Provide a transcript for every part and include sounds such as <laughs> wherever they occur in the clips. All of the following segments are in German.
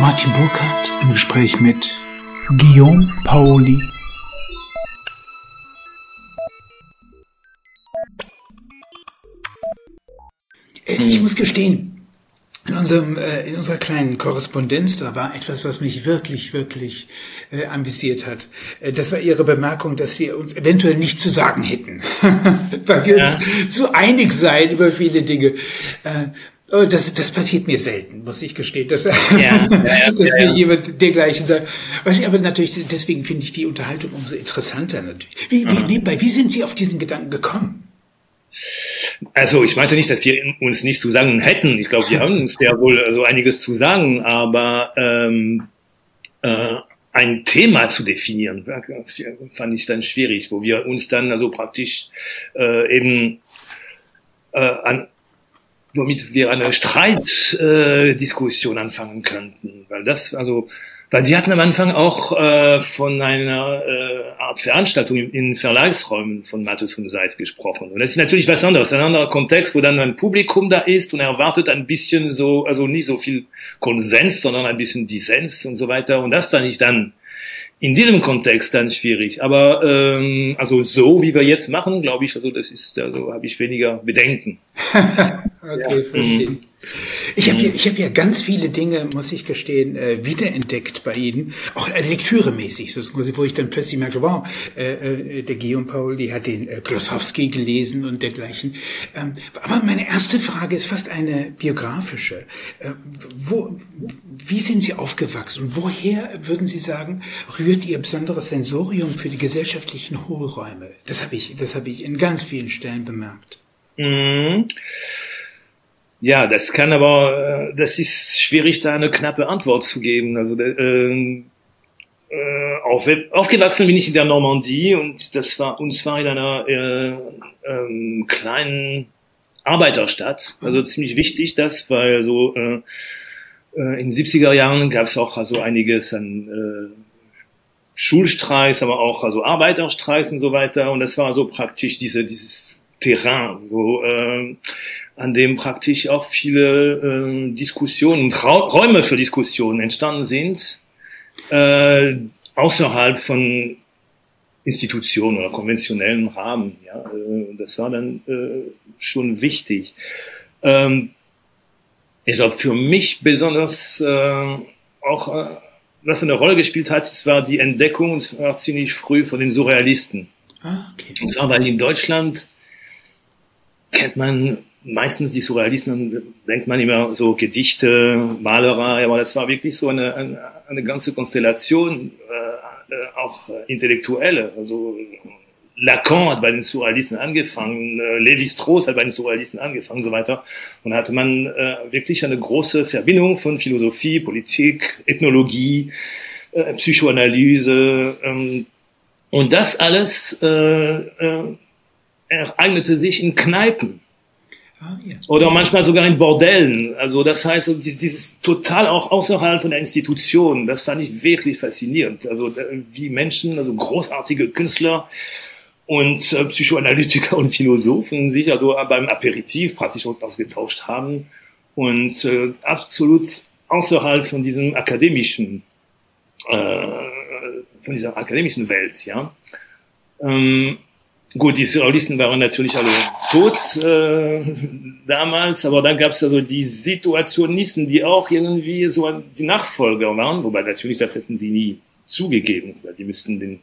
Martin Burkhardt im Gespräch mit Guillaume Paoli. Äh, ich muss gestehen, in, unserem, äh, in unserer kleinen Korrespondenz, da war etwas, was mich wirklich, wirklich äh, amüsiert hat. Äh, das war Ihre Bemerkung, dass wir uns eventuell nicht zu sagen hätten, <laughs> weil wir ja. uns zu einig seien über viele Dinge. Äh, das, das passiert mir selten, muss ich gestehen, dass, ja, <laughs> ja, ja, dass mir jemand dergleichen sagt. Was ich aber natürlich, deswegen finde ich die Unterhaltung umso interessanter natürlich. Wie, wie, nebenbei, wie sind Sie auf diesen Gedanken gekommen? Also ich meinte nicht, dass wir uns nicht zu sagen hätten. Ich glaube, wir haben uns ja wohl so einiges zu sagen, aber ähm, äh, ein Thema zu definieren, fand ich dann schwierig, wo wir uns dann also praktisch äh, eben äh, an womit wir eine Streitdiskussion äh, anfangen könnten, weil das also weil Sie hatten am Anfang auch äh, von einer äh, Art Veranstaltung in, Verlagsräumen von Matthäus von Seitz gesprochen. Und das ist natürlich was anderes, ein anderer Kontext, wo dann ein Publikum da ist und er erwartet ein bisschen so, also nicht so viel Konsens, sondern ein bisschen Dissens und so weiter. Und das fand ich dann in diesem Kontext dann schwierig. Aber ähm, also so wie wir jetzt machen, glaube ich, also das ist, also habe ich weniger Bedenken. <laughs> okay, ja. verstehe. Mhm. Ich habe ja, ich hab ja ganz viele Dinge, muss ich gestehen, äh, wiederentdeckt bei Ihnen, auch äh, lektüremäßig, so, wo ich dann plötzlich merke, wow, äh, äh, der Guillaume Paul, die hat den äh, Klosowski gelesen und dergleichen. Ähm, aber meine erste Frage ist fast eine biografische. Äh, wo, wie sind Sie aufgewachsen und woher, würden Sie sagen, rührt Ihr besonderes Sensorium für die gesellschaftlichen Hohlräume? Das habe ich, das habe ich in ganz vielen Stellen bemerkt. Mhm. Ja, das kann aber, äh, das ist schwierig, da eine knappe Antwort zu geben. Also äh, äh, auf, aufgewachsen bin ich in der Normandie und das war uns war in einer äh, ähm, kleinen Arbeiterstadt. Also ziemlich wichtig, das, weil so äh, äh in den 70er Jahren gab es auch also einiges an äh, Schulstreiks, aber auch also Arbeiterstreiks und so weiter. Und das war so praktisch diese dieses Terrain, wo äh, an dem praktisch auch viele äh, Diskussionen und Räume für Diskussionen entstanden sind, äh, außerhalb von Institutionen oder konventionellen Rahmen. Ja, äh, das war dann äh, schon wichtig. Ähm, ich glaube, für mich besonders äh, auch, äh, was eine Rolle gespielt hat, es war die Entdeckung, und zwar ziemlich früh von den Surrealisten. Ah, okay. Und zwar, weil in Deutschland kennt man meistens die Surrealisten, denkt man immer so Gedichte, Malerei, aber das war wirklich so eine, eine, eine ganze Konstellation, äh, äh auch intellektuelle. Also Lacan hat bei den Surrealisten angefangen, äh, Lévi-Strauss hat bei den Surrealisten angefangen und so weiter. Und da hatte man äh, wirklich eine große Verbindung von Philosophie, Politik, Ethnologie, äh, Psychoanalyse. Ähm, und das alles äh, äh, ereignete sich in Kneipen. Ah. Oder manchmal sogar in Bordellen. Also das heißt, dieses total auch außerhalb von der Institution, das fand ich wirklich faszinierend. Also äh, wie Menschen, also großartige Künstler und äh, Psychoanalytiker und Philosophen sich also beim Aperitif praktisch ausgetauscht haben und äh, absolut außerhalb von diesem akademischen, äh, von dieser akademischen Welt, ja. Ähm, Gut, die Surrealisten waren natürlich alle tot äh, damals, aber dann gab es also die Situationisten, die auch irgendwie so die Nachfolger waren, wobei natürlich das hätten sie nie zugegeben, weil sie müssten den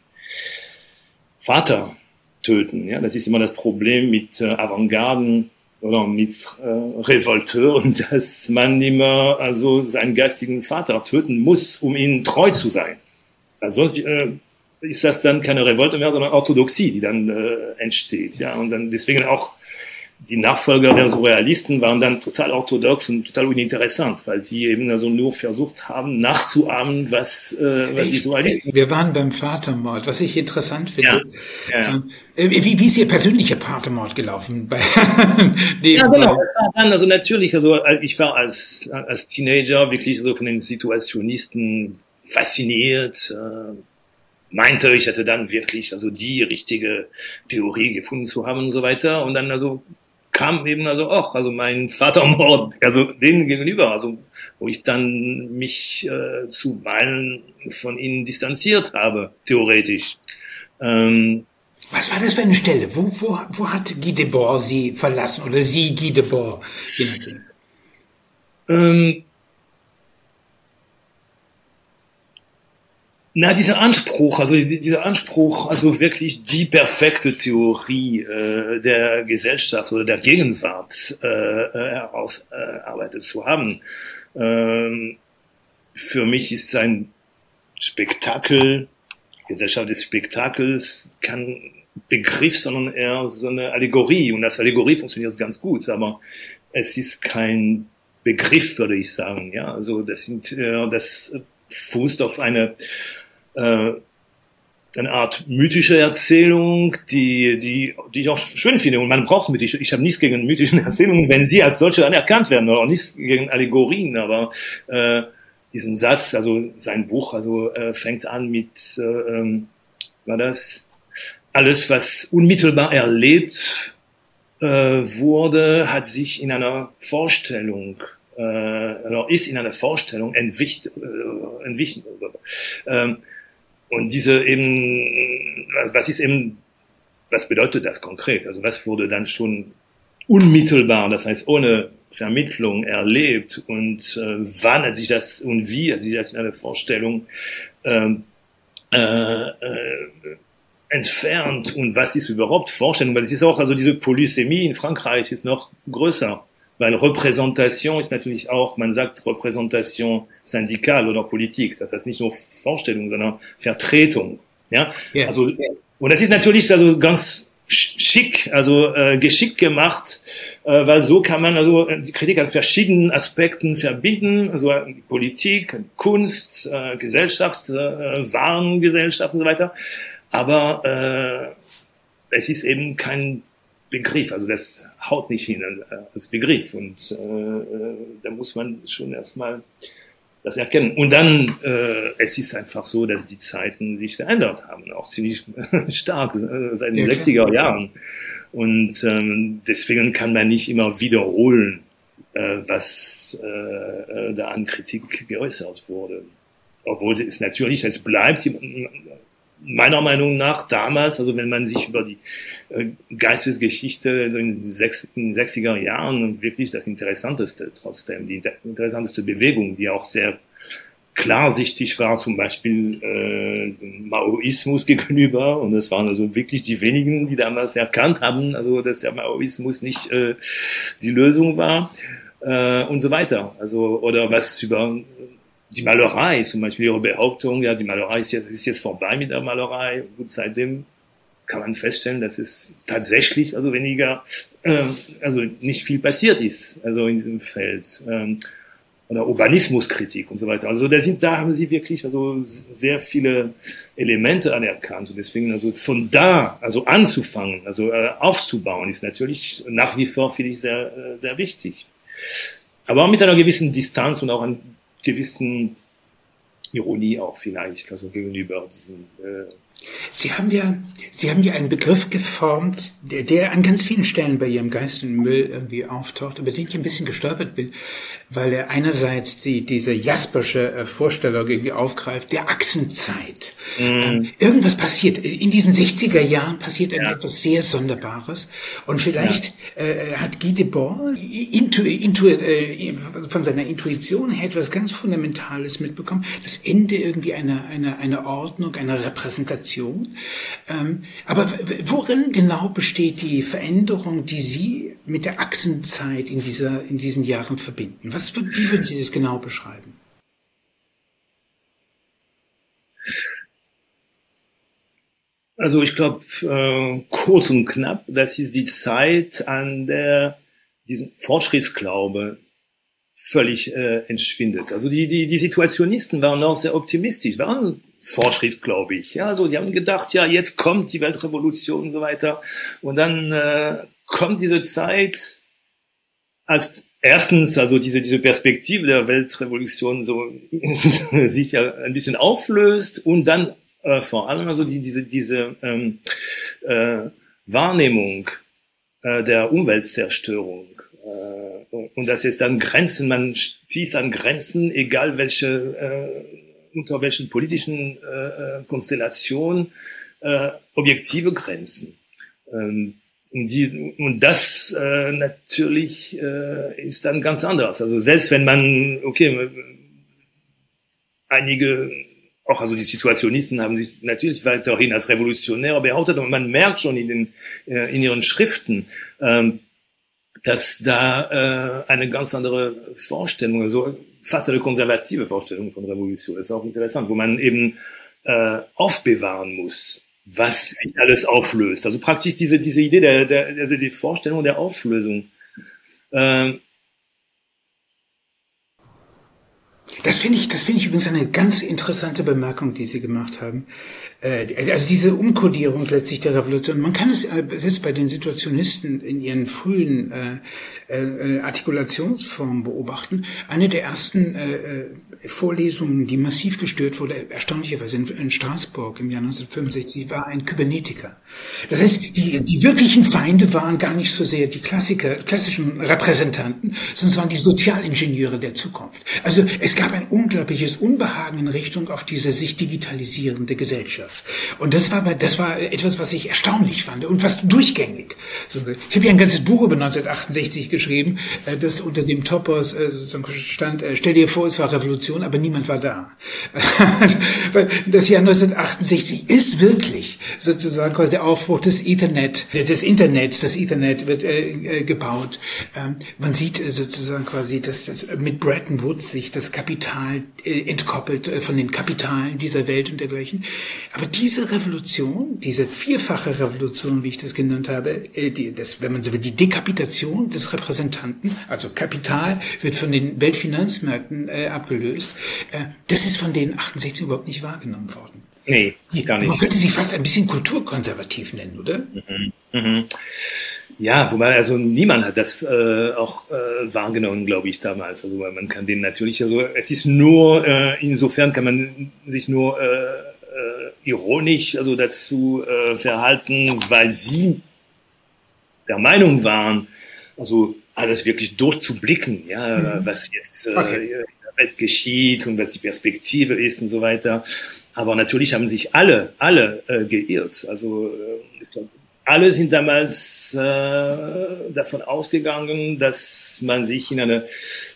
Vater töten. Ja, das ist immer das Problem mit äh, Avantgarden oder mit äh, Revolteuren, <laughs> dass man immer also seinen geistigen Vater töten muss, um ihnen treu zu sein. Also sonst äh, ist das dann keine Revolte mehr, sondern Orthodoxie, die dann äh, entsteht. Ja, und dann deswegen auch die Nachfolger der Surrealisten waren dann total orthodox und total uninteressant, weil die eben also nur versucht haben, nachzuahmen, was, äh, was die Surrealisten. Wir waren beim Vatermord, was ich interessant finde. Ja, ja. Äh, wie, wie ist Ihr persönlicher Vatermord gelaufen? <laughs> Bei ja, genau. Dann, also natürlich, also ich war als, als Teenager wirklich so von den Situationisten fasziniert. Äh, meinte, ich hätte dann wirklich also die richtige Theorie gefunden zu haben und so weiter. Und dann also kam eben also auch, also mein Vatermord, also denen gegenüber, also wo ich dann mich äh, zuweilen von ihnen distanziert habe, theoretisch. Ähm, Was war das für eine Stelle? Wo, wo, wo hat Guy Debord Sie verlassen oder Sie Guy Debord? Ähm, Na, dieser Anspruch, also dieser Anspruch, also wirklich die perfekte Theorie äh, der Gesellschaft oder der Gegenwart äh, äh herausarbeitet äh, zu haben, ähm, für mich ist ein Spektakel, Gesellschaft des Spektakels, kein Begriff, sondern eher so eine Allegorie. Und als Allegorie funktioniert es ganz gut, aber es ist kein Begriff, würde ich sagen. Ja, also das sind, äh, das fußt auf eine äh, eine Art mythische Erzählung, die, die, die ich auch schön finde. Und man braucht mythische. Ich habe nichts gegen mythische Erzählungen, wenn sie als solche anerkannt werden, oder auch nichts gegen Allegorien. Aber äh, diesen Satz, also sein Buch, also äh, fängt an mit, äh, ähm, war das alles, was unmittelbar erlebt äh, wurde, hat sich in einer Vorstellung äh, oder ist in einer Vorstellung entwicht, äh, entwichen. Ähm, und diese eben, was ist eben, was bedeutet das konkret? Also was wurde dann schon unmittelbar, das heißt ohne Vermittlung erlebt und äh, wann hat sich das und wie hat sich das in einer Vorstellung ähm, äh, äh, entfernt und was ist überhaupt Vorstellung? Weil es ist auch, also diese Polysämie in Frankreich ist noch größer. Weil Repräsentation ist natürlich auch, man sagt Repräsentation syndikal oder Politik. Das heißt nicht nur Vorstellung, sondern Vertretung. Ja, yeah. also und das ist natürlich also ganz schick, also äh, geschickt gemacht, äh, weil so kann man also die Kritik an verschiedenen Aspekten verbinden, also Politik, Kunst, äh, Gesellschaft, äh, Warengesellschaft und so weiter. Aber äh, es ist eben kein Begriff. Also das haut nicht hin äh, als Begriff. Und äh, äh, da muss man schon erstmal das erkennen. Und dann, äh, es ist einfach so, dass die Zeiten sich verändert haben, auch ziemlich <laughs> stark äh, seit den ja, 60er Jahren. Und ähm, deswegen kann man nicht immer wiederholen, äh, was äh, da an Kritik geäußert wurde. Obwohl es natürlich, es bleibt meiner Meinung nach damals, also wenn man sich über die äh, Geistesgeschichte in den 60er Jahren wirklich das Interessanteste trotzdem, die interessanteste Bewegung, die auch sehr klarsichtig war, zum Beispiel äh, Maoismus <laughs> gegenüber. Und das waren also wirklich die wenigen, die damals erkannt haben, also dass der Maoismus nicht äh, die Lösung war äh, und so weiter. Also oder was über die Malerei, zum Beispiel ihre Behauptung, ja, die Malerei ist jetzt, ist jetzt vorbei mit der Malerei. Gut, seitdem kann man feststellen, dass es tatsächlich also weniger, äh, also nicht viel passiert ist, also in diesem Feld. Ähm, oder Urbanismuskritik und so weiter. Also da sind, da haben sie wirklich also sehr viele Elemente anerkannt und deswegen also von da also anzufangen, also äh, aufzubauen, ist natürlich nach wie vor finde ich sehr äh, sehr wichtig. Aber auch mit einer gewissen Distanz und auch an gewissen Ironie auch vielleicht, also gegenüber diesen äh, Sie haben ja, Sie haben ja einen Begriff geformt, der, der an ganz vielen Stellen bei Ihrem Geist und Müll irgendwie auftaucht, über den ich ein bisschen gestolpert bin, weil er einerseits die, diese Jaspersche äh, Vorstellung irgendwie aufgreift, der Achsenzeit. Mhm. Ähm, irgendwas passiert. In diesen 60er Jahren passiert ja. etwas sehr Sonderbares. Und vielleicht ja. äh, hat Guy Debord intu, intu, äh, von seiner Intuition her etwas ganz Fundamentales mitbekommen. Das Ende irgendwie einer, einer, einer Ordnung, einer Repräsentation. Ähm, aber worin genau besteht die Veränderung, die Sie mit der Achsenzeit in, dieser, in diesen Jahren verbinden? Was, wie würden Sie das genau beschreiben? Also ich glaube, äh, kurz und knapp, das ist die Zeit, an der diesen Fortschrittsglaube völlig äh, entschwindet. Also die, die, die Situationisten waren noch sehr optimistisch, waren fortschrittsgläubig. Ja, also die haben gedacht, ja, jetzt kommt die Weltrevolution und so weiter. Und dann äh, kommt diese Zeit, als erstens, also diese, diese Perspektive der Weltrevolution so <laughs> sich ja ein bisschen auflöst und dann äh, vor allem also die, diese, diese ähm, äh, Wahrnehmung äh, der Umweltzerstörung. Äh, und dass jetzt dann Grenzen, man stieß an Grenzen, egal welche, äh, unter welchen politischen äh, Konstellationen, äh, objektive Grenzen. Ähm, und, die, und das äh, natürlich äh, ist dann ganz anders. Also selbst wenn man, okay, einige, auch also die Situationisten haben sich natürlich weiterhin als Revolutionäre behauptet, und man merkt schon in, den, äh, in ihren Schriften, ähm, dass da äh, eine ganz andere Vorstellung, also fast eine konservative Vorstellung von Revolution, ist auch interessant, wo man eben äh, aufbewahren muss was sich alles auflöst. Also praktisch diese, diese Idee der, der, also die Vorstellung der Auflösung. Ähm, Das finde ich, das finde ich übrigens eine ganz interessante Bemerkung, die Sie gemacht haben. Äh, also diese Umkodierung letztlich der Revolution. Man kann es äh, selbst bei den Situationisten in ihren frühen äh, Artikulationsformen beobachten. Eine der ersten Vorlesungen, die massiv gestört wurde, erstaunlicherweise in, in Straßburg im Jahr 1965, war ein Kybernetiker. Das heißt, die, die wirklichen Feinde waren gar nicht so sehr die Klassiker, klassischen Repräsentanten, sondern es waren die Sozialingenieure der Zukunft. Also es gab ein unglaubliches Unbehagen in Richtung auf diese sich digitalisierende Gesellschaft. Und das war, das war etwas, was ich erstaunlich fand und fast durchgängig. Ich habe ja ein ganzes Buch über 1968 geschrieben, äh, das unter dem Topos äh, stand, äh, stell dir vor, es war Revolution, aber niemand war da. <laughs> das Jahr 1968 ist wirklich sozusagen der Aufbruch des Ethernet, des Internets. Das Ethernet wird gebaut. Ähm, man sieht sozusagen quasi, dass das mit Bretton Woods sich das Kapital äh, entkoppelt äh, von den Kapitalen dieser Welt und dergleichen. Aber diese Revolution, diese vierfache Revolution, wie ich das genannt habe, äh, die, das, wenn man so will, die Dekapitation des Repräsentanten, also Kapital wird von den Weltfinanzmärkten äh, abgelöst, äh, das ist von den 68 überhaupt nicht wahrgenommen worden. Nee, gar nicht. Man könnte sie fast ein bisschen kulturkonservativ nennen, oder? Mhm. Mhm. Ja, wobei also niemand hat das äh, auch äh, wahrgenommen, glaube ich, damals. Also man kann dem natürlich, also es ist nur, äh, insofern kann man sich nur äh, äh, ironisch also dazu äh, verhalten, weil sie der Meinung waren, also alles wirklich durchzublicken, ja, mhm. was jetzt äh, okay. in der Welt geschieht und was die Perspektive ist und so weiter. Aber natürlich haben sich alle, alle äh, geirrt. Also äh, ich glaube, alle sind damals äh, davon ausgegangen, dass man sich in eine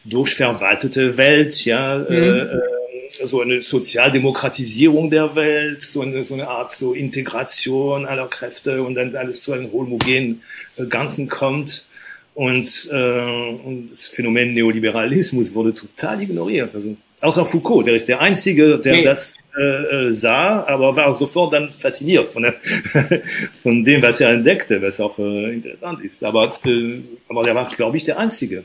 durchverwaltete Welt, ja, mhm. äh, so eine Sozialdemokratisierung der Welt, so eine, so eine Art so Integration aller Kräfte und dann alles zu einem homogenen äh, Ganzen kommt. Und, äh, und das Phänomen Neoliberalismus wurde total ignoriert. Also außer Foucault, der ist der Einzige, der nee. das äh, äh, sah, aber war sofort dann fasziniert von, der, <laughs> von dem, was er entdeckte, was auch äh, interessant ist. Aber, äh, aber der war, glaube ich, der Einzige.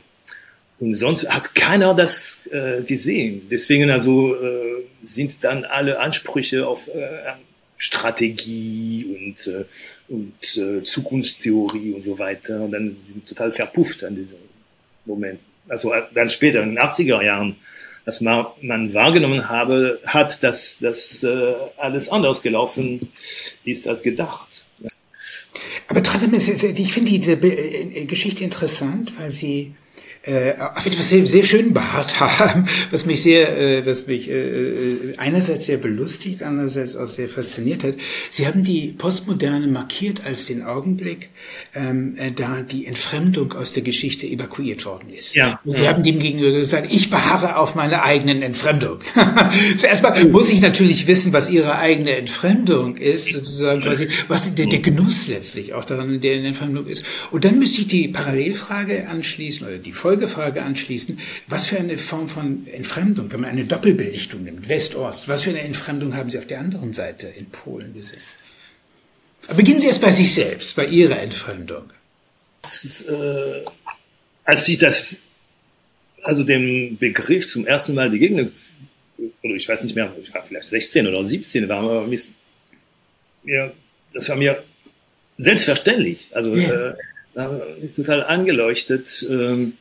Und sonst hat keiner das äh, gesehen. Deswegen also äh, sind dann alle Ansprüche auf äh, Strategie und, äh, und äh, Zukunftstheorie und so weiter dann sind total verpufft an diesem Moment. Also äh, dann später in den 80er Jahren dass man, man wahrgenommen habe, hat, dass das äh, alles anders gelaufen ist als gedacht. Aber trotzdem, ist, ich finde diese äh, Geschichte interessant, weil sie äh, auf etwas sehr, sehr schön beharrt haben, <laughs> was mich sehr, äh, was mich äh, äh, einerseits sehr belustigt, andererseits auch sehr fasziniert hat. Sie haben die Postmoderne markiert als den Augenblick, ähm, äh, da die Entfremdung aus der Geschichte evakuiert worden ist. Ja, Und Sie ja. haben dem gegenüber gesagt, ich beharre auf meiner eigenen Entfremdung. <laughs> Zuerst mal muss ich natürlich wissen, was Ihre eigene Entfremdung ist, sozusagen quasi, was der, der Genuss letztlich auch daran, der Entfremdung ist. Und dann müsste ich die Parallelfrage anschließen oder die Folge Folgefrage anschließen. Was für eine Form von Entfremdung, wenn man eine Doppelbelichtung nimmt, West-Ost, was für eine Entfremdung haben Sie auf der anderen Seite in Polen gesehen? beginnen Sie erst bei sich selbst, bei Ihrer Entfremdung. Ist, äh, als ich das, also dem Begriff zum ersten Mal begegnet, oder ich weiß nicht mehr, ich war vielleicht 16 oder 17, war mir, ja, das war mir selbstverständlich. Also yeah. äh, total angeleuchtet. Ähm,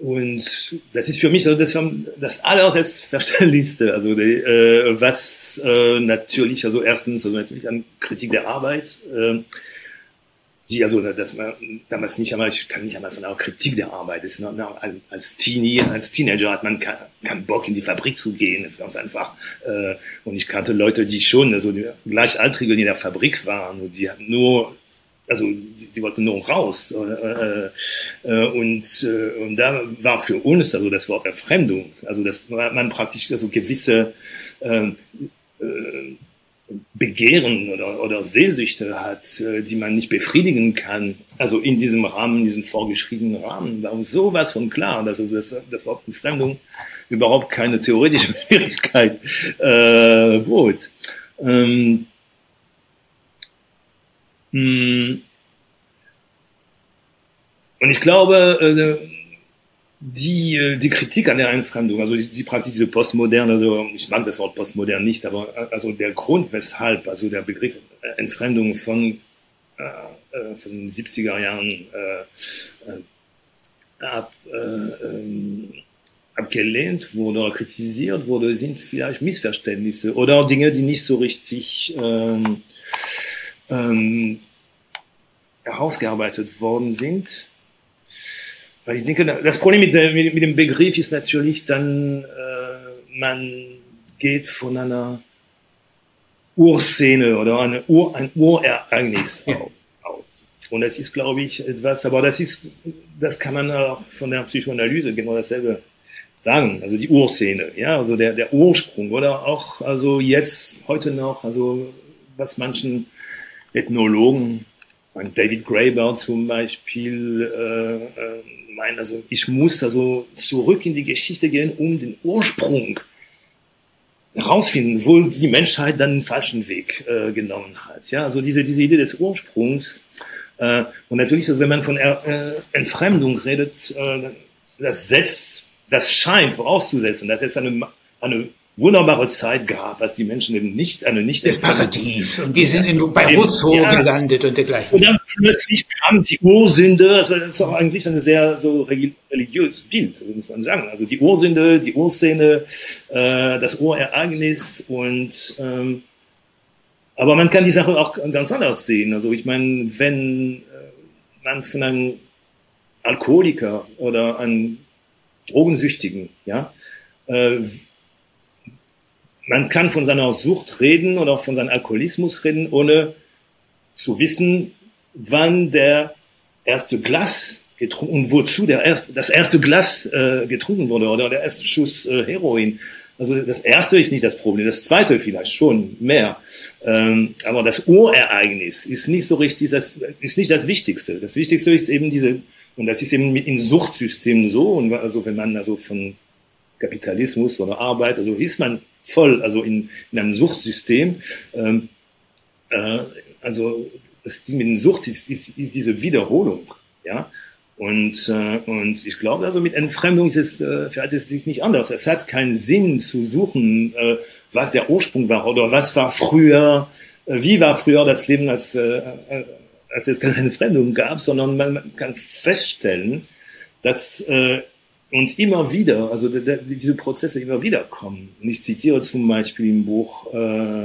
und das ist für mich also das, das allerselbstverständlichste, also die, äh, was äh, natürlich, also erstens also natürlich an Kritik der Arbeit, äh, die also dass man damals nicht einmal ich kann nicht einmal von einer Kritik der Arbeit ist ne, als Teenie als Teenager hat man keinen kein Bock in die Fabrik zu gehen ist ganz einfach. Äh, und ich kannte Leute die schon also die gleichaltrige die in der Fabrik waren und die hatten nur also die, die wollten nur raus äh, äh, und äh, und da war für uns also das Wort Erfremdung also das man praktisch also gewisse äh, äh, Begehren oder, oder Sehsüchte hat, äh, die man nicht befriedigen kann, also in diesem Rahmen, diesem vorgeschriebenen Rahmen, war sowas von klar, dass also das, das Wort Befremdung überhaupt keine theoretische <laughs> Schwierigkeit äh, bot. Ähm, hm. Und ich glaube, äh, die, äh, die Kritik an der Einfremdung, also die, die praktisch diese postmoderne, also ich mag das Wort postmodern nicht, aber äh, also der Grund, weshalb, also der Begriff Entfremdung von, äh, von den 70er Jahren äh, ab, äh, ähm, abgelehnt wurde oder kritisiert wurde, sind vielleicht Missverständnisse oder Dinge, die nicht so richtig ähm, ähm, herausgearbeitet worden sind weil ich denke, das Problem mit, mit, mit dem Begriff ist natürlich dann, äh, man geht von einer Urszene oder eine Ur, ein Urereignis ja. aus. Und das ist, glaube ich, etwas, aber das ist, das kann man auch von der Psychoanalyse genau dasselbe sagen. Also die Urszene, ja, also der, der Ursprung oder auch, also jetzt, heute noch, also was manchen Ethnologen, David Graeber zum Beispiel, äh, äh, meine, also ich muss also zurück in die Geschichte gehen, um den Ursprung herausfinden, wo die Menschheit dann den falschen Weg äh, genommen hat. Ja, also diese, diese Idee des Ursprungs. Äh, und natürlich, also wenn man von er, äh, Entfremdung redet, äh, das setzt, das scheint vorauszusetzen, dass es eine, eine wunderbare Zeit gab, als die Menschen eben nicht eine nicht das Paradies und die sind in, bei Rousseau ja, gelandet und dergleichen. Und dann plötzlich kam die Ursünde, also das ist auch eigentlich ein sehr so religiöses Bild, muss man sagen. Also die Ursünde, die Urszene, äh, das Urereignis und ähm, aber man kann die Sache auch ganz anders sehen. Also ich meine, wenn äh, man von einem Alkoholiker oder einem Drogensüchtigen, ja, äh, man kann von seiner Sucht reden oder auch von seinem Alkoholismus reden, ohne zu wissen, wann der erste Glas getrunken und wozu der erste, das erste Glas äh, getrunken wurde oder der erste Schuss äh, Heroin. Also das erste ist nicht das Problem, das zweite vielleicht schon mehr. Ähm, aber das Urereignis ist nicht so richtig, das ist nicht das Wichtigste. Das Wichtigste ist eben diese, und das ist eben in Suchtsystemen so, und also wenn man also von Kapitalismus oder Arbeit, also ist man voll, also in, in einem Suchtsystem. Ähm, äh, also das Ding mit Sucht ist, ist, ist diese Wiederholung, ja. Und, äh, und ich glaube, also mit Entfremdung ist es, äh, verhält es sich nicht anders. Es hat keinen Sinn zu suchen, äh, was der Ursprung war oder was war früher, äh, wie war früher das Leben, als, äh, äh als es keine Entfremdung gab, sondern man, man kann feststellen, dass äh, und immer wieder, also diese Prozesse immer wieder kommen. Und ich zitiere zum Beispiel im Buch äh,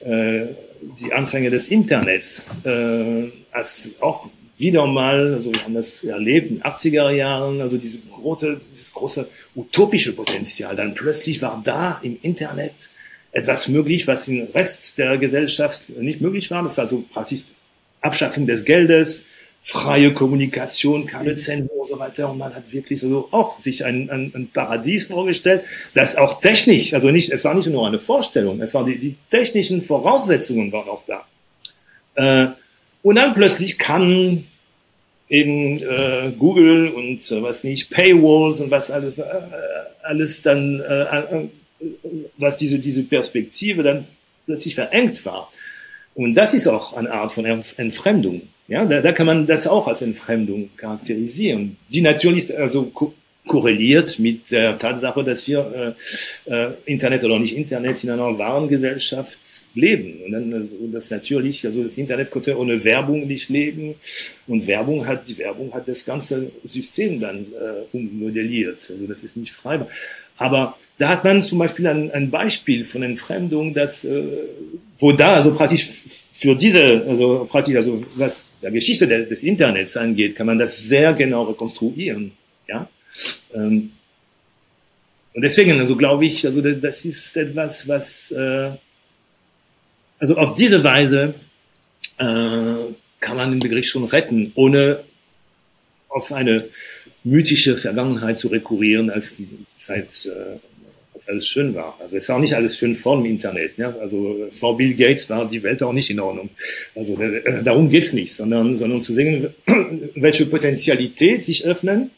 äh, die Anfänge des Internets, äh, als auch wieder mal, also wir haben das erlebt in den 80er Jahren, also diese große, dieses große utopische Potenzial. Dann plötzlich war da im Internet etwas möglich, was im Rest der Gesellschaft nicht möglich war. Das war also praktisch Abschaffung des Geldes, freie Kommunikation, keine Zensur und so weiter. Und man hat wirklich so auch sich ein, ein, ein Paradies vorgestellt, das auch technisch, also nicht, es war nicht nur eine Vorstellung, es waren die, die technischen Voraussetzungen waren auch da. Äh, und dann plötzlich kann eben äh, Google und äh, was nicht, Paywalls und was alles, äh, alles dann, äh, äh, was diese, diese Perspektive dann plötzlich verengt war. Und das ist auch eine Art von Entfremdung. Ja, da, da kann man das auch als Entfremdung charakterisieren, die natürlich also ko korreliert mit der Tatsache, dass wir äh, äh, Internet oder nicht Internet in einer Warengesellschaft leben. Und dann also, das natürlich, also das Internet konnte ohne Werbung nicht leben und Werbung hat die Werbung hat das ganze System dann äh, ummodelliert. Also das ist nicht freibar. Aber da hat man zum Beispiel ein, ein Beispiel von Entfremdung, das, äh, wo da also praktisch für diese, also praktisch, also was der Geschichte des, Internets angeht, kann man das sehr genau rekonstruieren, ja. Ähm, und deswegen, also glaube ich, also das ist etwas, was, äh, also auf diese Weise äh, kann man den Begriff schon retten, ohne auf eine mythische Vergangenheit zu rekurrieren, als die Zeit, äh, als alles schön war. Also es war auch nicht alles schön vor dem Internet. Ja? Also vor Bill Gates war die Welt auch nicht in Ordnung. Also äh, darum geht's nicht, sondern, sondern zu sehen, <clears throat> welche Potentialität sich öffnen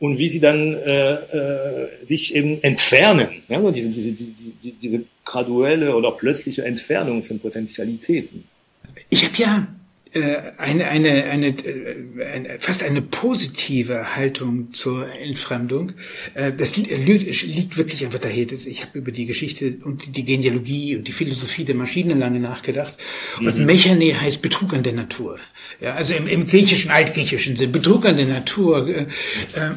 und wie sie dann äh, äh, sich eben entfernen. Ja? Also diese, diese, die, diese graduelle oder plötzliche Entfernung von Potentialitäten. Ich habe ja äh, eine, eine, eine, äh, eine, fast eine positive Haltung zur Entfremdung. Äh, das liegt wirklich einfach daher. Ich habe über die Geschichte und die Genealogie und die Philosophie der Maschinen lange nachgedacht. Und mhm. Mechane heißt Betrug an der Natur. Ja, also im, im griechischen, altgriechischen Sinn, Betrug an der Natur.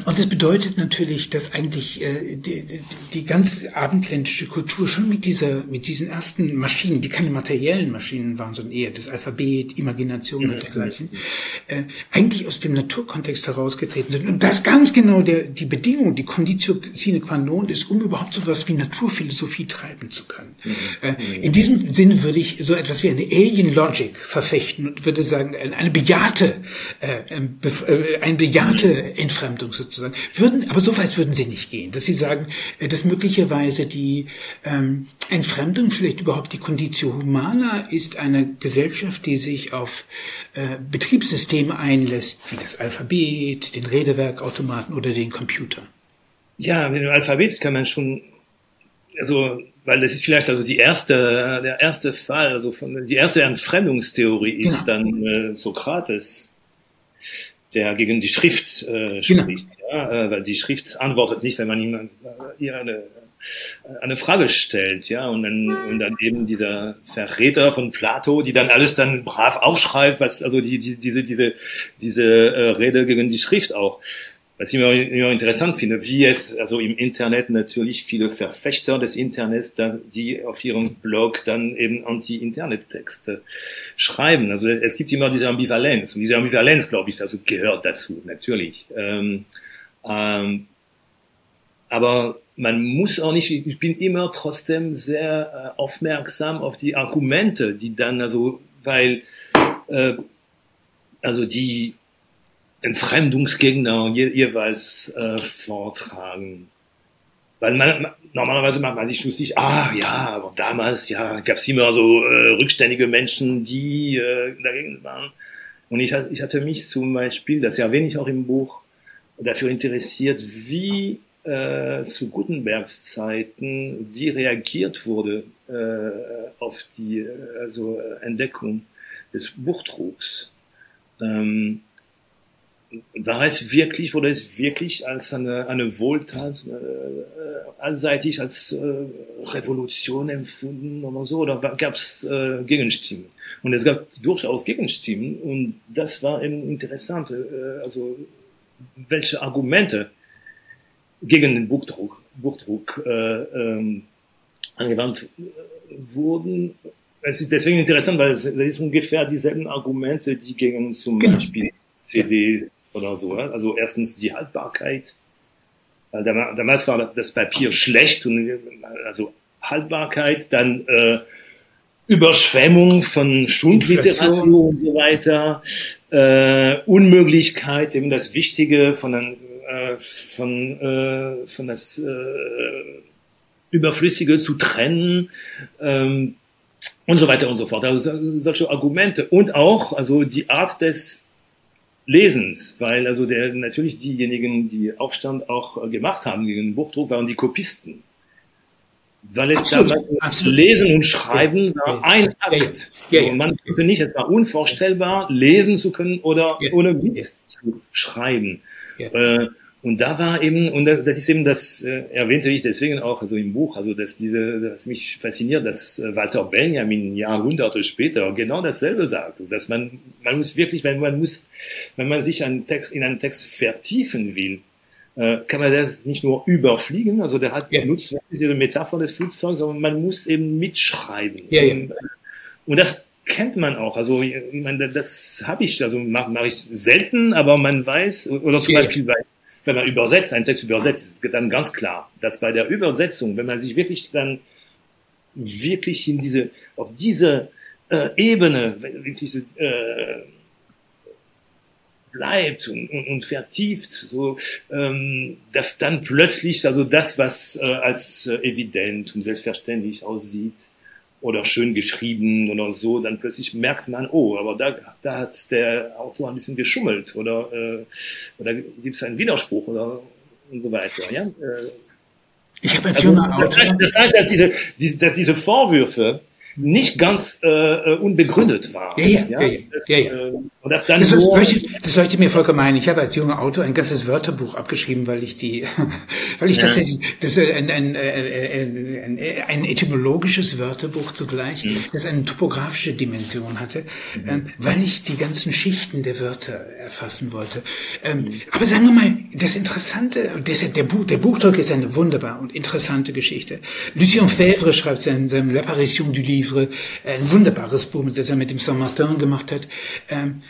Und das bedeutet natürlich, dass eigentlich die, die ganz abendländische Kultur schon mit dieser, mit diesen ersten Maschinen, die keine materiellen Maschinen waren, sondern eher das Alphabet, Imagination, und dergleichen, äh, eigentlich aus dem Naturkontext herausgetreten sind. Und das ganz genau der, die Bedingung, die Conditio sine qua non ist, um überhaupt so etwas wie Naturphilosophie treiben zu können. Mhm. Äh, in diesem Sinne würde ich so etwas wie eine Alien Logic verfechten und würde sagen, eine bejahte, äh, äh, eine bejahte Entfremdung sozusagen. Würden, aber so weit würden sie nicht gehen, dass sie sagen, äh, dass möglicherweise die ähm, Entfremdung, vielleicht überhaupt die Conditio Humana, ist eine Gesellschaft, die sich auf äh, Betriebssysteme einlässt, wie das Alphabet, den Redewerkautomaten oder den Computer. Ja, mit dem Alphabet kann man schon, also, weil das ist vielleicht also die erste, der erste Fall, also von, die erste Entfremdungstheorie ist genau. dann äh, Sokrates, der gegen die Schrift äh, genau. spricht, genau. ja, äh, weil die Schrift antwortet nicht, wenn man ihm äh, ihr eine eine Frage stellt, ja, und dann, und dann eben dieser Verräter von Plato, die dann alles dann brav aufschreibt, was, also die, die diese, diese, diese äh, Rede gegen die Schrift auch. Was ich immer, interessant finde, wie es, also im Internet natürlich viele Verfechter des Internets, die auf ihrem Blog dann eben Anti-Internet-Texte schreiben. Also es gibt immer diese Ambivalenz. Und diese Ambivalenz, glaube ich, also gehört dazu, natürlich. Ähm, ähm, aber man muss auch nicht, ich bin immer trotzdem sehr äh, aufmerksam auf die Argumente, die dann, also, weil, äh, also die Entfremdungsgegner je, jeweils äh, vortragen. Weil man, normalerweise macht man sich lustig, ah ja, aber damals, ja, gab es immer so äh, rückständige Menschen, die äh, dagegen waren. Und ich, ich hatte mich zum Beispiel, das erwähne ich auch im Buch, dafür interessiert, wie äh, zu Gutenbergs Zeiten, wie reagiert wurde äh, auf die also Entdeckung des Buchdrucks. Ähm, war es wirklich, wurde es wirklich als eine, eine Wohltat äh, allseitig als äh, Revolution empfunden oder so, oder gab es äh, Gegenstimmen? Und es gab durchaus Gegenstimmen und das war eben interessant, äh, also welche Argumente gegen den Buchdruck, Buchdruck äh, ähm, angewandt wurden. Es ist deswegen interessant, weil es, das ist ungefähr dieselben Argumente, die gegen zum genau. Beispiel CDs. Oder so. Also erstens die Haltbarkeit. Weil damals war das Papier schlecht und also Haltbarkeit, dann äh, Überschwemmung von Schundliteratur und so weiter, äh, Unmöglichkeit, eben das Wichtige von äh, von, äh, von das äh, Überflüssige zu trennen ähm, und so weiter und so fort. Also solche Argumente und auch also die Art des Lesens, weil also der natürlich diejenigen, die Aufstand auch äh, gemacht haben gegen den Buchdruck, waren die Kopisten. Weil es absolut, damals absolut. Lesen und Schreiben ja, war ein Akt. Ja, ja, man konnte nicht, es war unvorstellbar, lesen zu können oder ohne mit zu schreiben. Ja. Äh, und da war eben, und das ist eben das, äh, erwähnte ich deswegen auch also im Buch, also dass diese, das mich fasziniert, dass äh, Walter Benjamin Jahrhunderte später genau dasselbe sagt, also dass man, man muss wirklich, wenn man muss, wenn man sich einen Text, in einen Text vertiefen will, äh, kann man das nicht nur überfliegen, also der hat ja. benutzt diese Metapher des Flugzeugs, sondern man muss eben mitschreiben. Ja, ja. Und, und das kennt man auch. Also ich meine, das habe ich, also mache mach ich selten, aber man weiß, oder zum ja. Beispiel bei, wenn man übersetzt, einen Text übersetzt, ist dann ganz klar, dass bei der Übersetzung, wenn man sich wirklich dann wirklich in diese, auf diese äh, Ebene, wirklich äh, bleibt und, und, und vertieft, so ähm, dass dann plötzlich also das, was äh, als äh, evident und selbstverständlich aussieht oder schön geschrieben oder so, dann plötzlich merkt man, oh, aber da, da hat der Autor ein bisschen geschummelt oder äh, oder gibt es einen Widerspruch oder und so weiter. Ja? Äh, ich habe als also, junger Autor. Das heißt, das heißt dass, diese, die, dass diese Vorwürfe nicht ganz äh, äh unbegründet war. Ja, ja, ja. ja, das, ja, ja. Äh, und das dann das, so leuchtet, das leuchtet mir vollkommen ein. Ich habe als junger Autor ein ganzes Wörterbuch abgeschrieben, weil ich die, <laughs> weil ich ja. tatsächlich das ist ein, ein, ein, ein, etymologisches Wörterbuch zugleich, mhm. das eine topografische Dimension hatte, mhm. ähm, weil ich die ganzen Schichten der Wörter erfassen wollte. Ähm, mhm. Aber sagen wir mal, das Interessante, deshalb der, Buch, der Buchdruck ist eine wunderbar und interessante Geschichte. Lucien Fèvre schreibt in seinem L'Apparition du Livre Livre, ein wunderbares Buch, das er mit dem Saint-Martin gemacht hat. Ähm,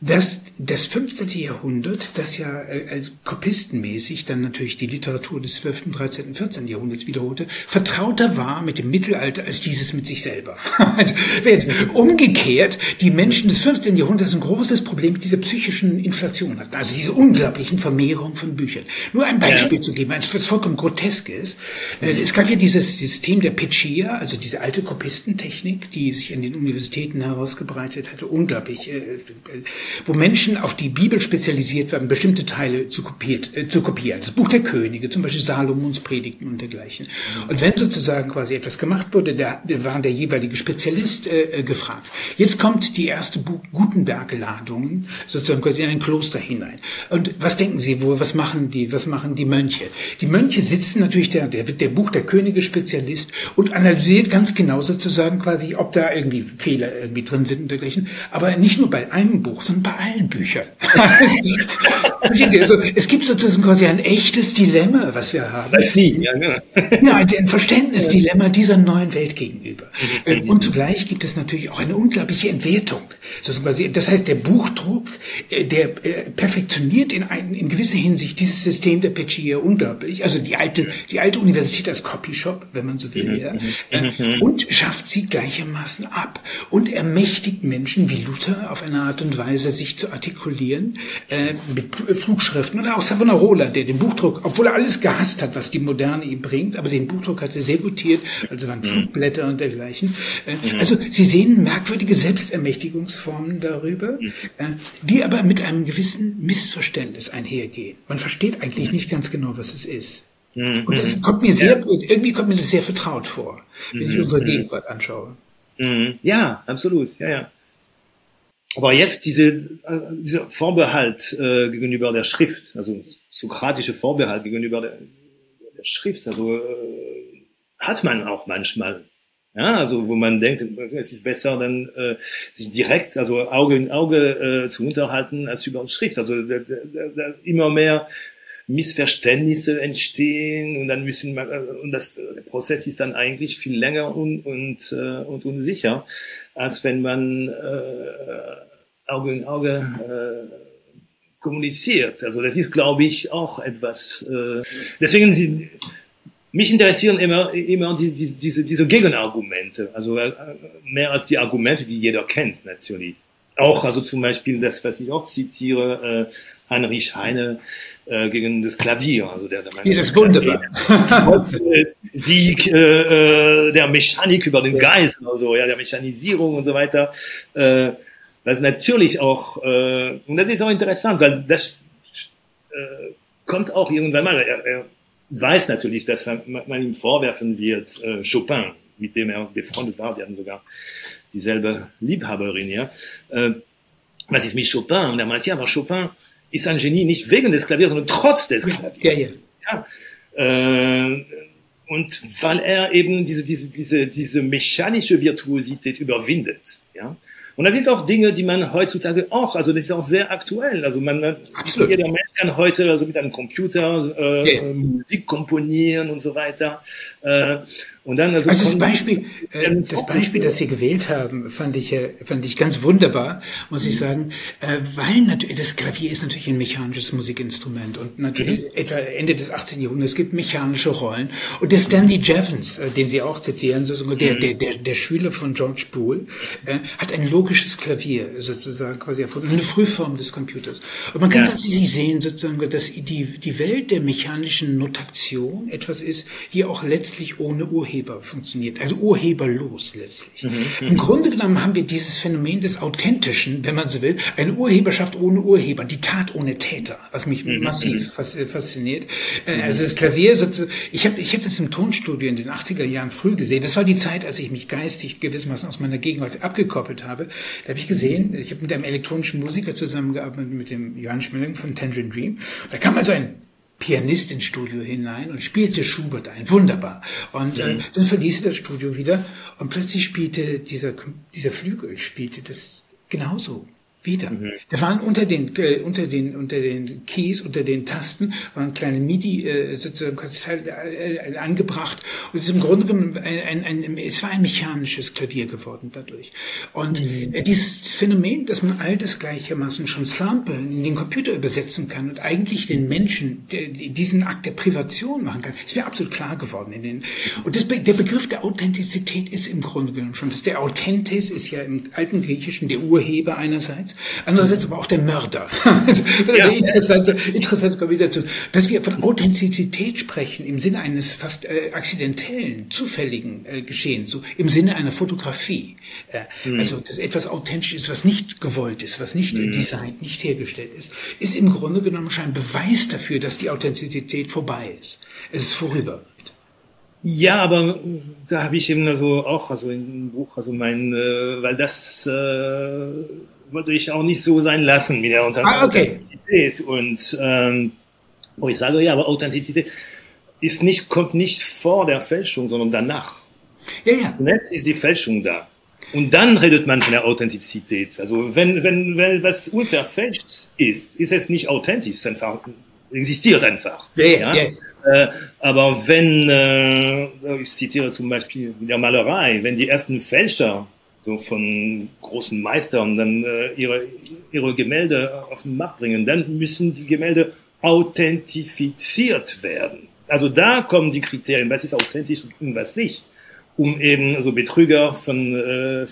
dass das 15. Jahrhundert, das ja äh, kopistenmäßig dann natürlich die Literatur des 12., 13., 14. Jahrhunderts wiederholte, vertrauter war mit dem Mittelalter als dieses mit sich selber. <laughs> also, umgekehrt, die Menschen des 15. Jahrhunderts ein großes Problem mit dieser psychischen Inflation hatten, also diese unglaublichen Vermehrung von Büchern. Nur ein Beispiel ja. zu geben, was vollkommen grotesk ist. Äh, es gab ja dieses System der Peccia, also diese alte Kopistentechnik, die sich in den Universitäten herausgebreitet hatte, unglaublich äh, wo Menschen auf die Bibel spezialisiert werden, bestimmte Teile zu, kopiert, äh, zu kopieren. Das Buch der Könige, zum Beispiel Salomons Predigten und dergleichen. Und wenn sozusagen quasi etwas gemacht wurde, da war der jeweilige Spezialist äh, gefragt. Jetzt kommt die erste Gutenberg-Ladung sozusagen quasi in ein Kloster hinein. Und was denken Sie wohl, was machen die, was machen die Mönche? Die Mönche sitzen natürlich, der, der der Buch der Könige Spezialist und analysiert ganz genau sozusagen quasi, ob da irgendwie Fehler irgendwie drin sind und dergleichen. Aber nicht nur bei einem Buch, sondern bei allen Büchern. <laughs> also, es gibt sozusagen quasi ein echtes Dilemma, was wir haben. Das nie, ja, genau. ja, ein Verständnisdilemma dieser neuen Welt gegenüber. Ähm, und zugleich gibt es natürlich auch eine unglaubliche Entwertung. Das heißt, der Buchdruck, äh, der äh, perfektioniert in, ein, in gewisser Hinsicht dieses System der Peccia unglaublich. Also die alte, die alte Universität als Copyshop, wenn man so will, mhm, ja, mhm, äh, mhm. und schafft sie gleichermaßen ab und ermächtigt Menschen wie Luther auf eine Art und Weise, sich zu artikulieren, äh, mit Flugschriften oder auch Savonarola, der den Buchdruck, obwohl er alles gehasst hat, was die Moderne ihm bringt, aber den Buchdruck hat er sehr gutiert, also waren mhm. Flugblätter und dergleichen. Äh, mhm. Also Sie sehen merkwürdige Selbstermächtigungsformen darüber, mhm. äh, die aber mit einem gewissen Missverständnis einhergehen. Man versteht eigentlich nicht ganz genau, was es ist. Und das kommt mir sehr, irgendwie kommt mir das sehr vertraut vor, wenn ich unsere Gegenwart anschaue. Ja, absolut, ja, ja. Aber jetzt diese, äh, dieser Vorbehalt äh, gegenüber der Schrift, also sokratische Vorbehalt gegenüber der, der Schrift, also äh, hat man auch manchmal. Ja, also wo man denkt, es ist besser, dann äh, sich direkt, also Auge in Auge äh, zu unterhalten als über Schrift. Also da, da, da immer mehr Missverständnisse entstehen und dann müssen man, äh, und das der Prozess ist dann eigentlich viel länger und und, äh, und unsicher, als wenn man äh, Auge in Auge äh, kommuniziert. Also das ist, glaube ich, auch etwas. Äh, deswegen sind, mich interessieren immer immer die, die, diese diese Gegenargumente, also äh, mehr als die Argumente, die jeder kennt natürlich. Auch also zum Beispiel das, was ich auch zitiere. Äh, Heinrich Heine äh, gegen das Klavier, also der, der ist wunderbar. <laughs> Sieg äh, äh, der Mechanik über den Geist, also ja, der Mechanisierung und so weiter. Äh, das ist natürlich auch, äh, und das ist auch interessant, weil das äh, kommt auch irgendwann mal, er, er weiß natürlich, dass man, man ihm vorwerfen wird, äh, Chopin, mit dem er befreundet war, die hatten sogar dieselbe Liebhaberin, ja. Äh, was ist mit Chopin? Und er meint, ja, aber Chopin ist ein Genie nicht wegen des Klaviers, sondern trotz des Klaviers. Ja, ja. ja. Äh, und weil er eben diese, diese, diese, diese mechanische Virtuosität überwindet, ja Und das sind auch Dinge, die man heutzutage auch, also das ist auch sehr aktuell. Also man, Absolut. jeder Mensch kann heute also mit einem Computer äh, yeah. Musik komponieren und so weiter. Äh, und dann also, also das Beispiel, äh, das Beispiel, das Sie gewählt haben, fand ich, äh, fand ich ganz wunderbar, muss ich sagen, äh, weil natürlich das Klavier ist natürlich ein mechanisches Musikinstrument und natürlich mhm. etwa Ende des 18. Jahrhunderts gibt mechanische Rollen und der Stanley Jevons, äh, den Sie auch zitieren, sozusagen der, mhm. der, der, der Schüler von George Boole, äh, hat ein logisches Klavier sozusagen quasi erfunden, eine Frühform des Computers. Und man kann ja. tatsächlich sehen, sozusagen, dass die, die Welt der mechanischen Notation etwas ist, die auch letztlich ohne Urheber Urheber funktioniert, also urheberlos letztlich. Mhm. mhm. Im Grunde genommen haben wir dieses Phänomen des Authentischen, wenn man so will, eine Urheberschaft ohne Urheber, die Tat ohne Täter, was mich mhm. massiv mhm. Äh, fasziniert. Äh, also das Klavier, ich habe ich hab das im Tonstudio in den 80er Jahren früh gesehen. Das war die Zeit, als ich mich geistig gewissermaßen aus meiner Gegenwart abgekoppelt habe. Da habe ich gesehen, ich habe mit einem elektronischen Musiker zusammengearbeitet, mit dem Johann Schmelling von Tangerine Dream. Da kam also ein Pianist ins Studio hinein und spielte Schubert ein. Wunderbar. Und äh, dann verließ er das Studio wieder und plötzlich spielte dieser, dieser Flügel, spielte das genauso wieder. Mhm. Da waren unter den, äh, unter den, unter den Keys, unter den Tasten, waren kleine MIDI, äh, sozusagen, äh, angebracht. Und es ist im Grunde genommen ein, ein, ein, es war ein mechanisches Klavier geworden dadurch. Und mhm. äh, dieses Phänomen, dass man all das gleichermaßen schon samplen, in den Computer übersetzen kann und eigentlich den Menschen der, diesen Akt der Privation machen kann, ist mir absolut klar geworden. In den, und das, der Begriff der Authentizität ist im Grunde genommen schon, dass der Authentes ist ja im alten Griechischen der Urheber einerseits Andererseits aber auch der Mörder. <laughs> Also, ja. eine interessante, interessante Kombination. Dass wir von Authentizität sprechen im Sinne eines fast äh, akzidentellen, zufälligen äh, Geschehens, so im Sinne einer Fotografie. Äh, mhm. Also, dass etwas authentisch ist, was nicht gewollt ist, was nicht mhm. designt, nicht hergestellt ist, ist im Grunde genommen schon ein Beweis dafür, dass die Authentizität vorbei ist. Es ist vorüber. Ja, aber da habe ich eben also auch also im Buch also mein äh, weil das äh, wollte ich auch nicht so sein lassen mit der ah, okay. Authentizität. Und ähm, wo ich sage, ja, aber Authentizität ist nicht, kommt nicht vor der Fälschung, sondern danach. Ja, ja. Zunächst ist die Fälschung da. Und dann redet man von der Authentizität. Also wenn, wenn, wenn was unverfälscht ist, ist es nicht authentisch, es einfach, existiert einfach. Ja, ja. ja. Äh, aber wenn, äh, ich zitiere zum Beispiel der Malerei, wenn die ersten Fälscher so von großen Meistern dann äh, ihre, ihre Gemälde auf den Markt bringen, dann müssen die Gemälde authentifiziert werden. Also da kommen die Kriterien, was ist authentisch und was nicht um eben so Betrüger von, äh,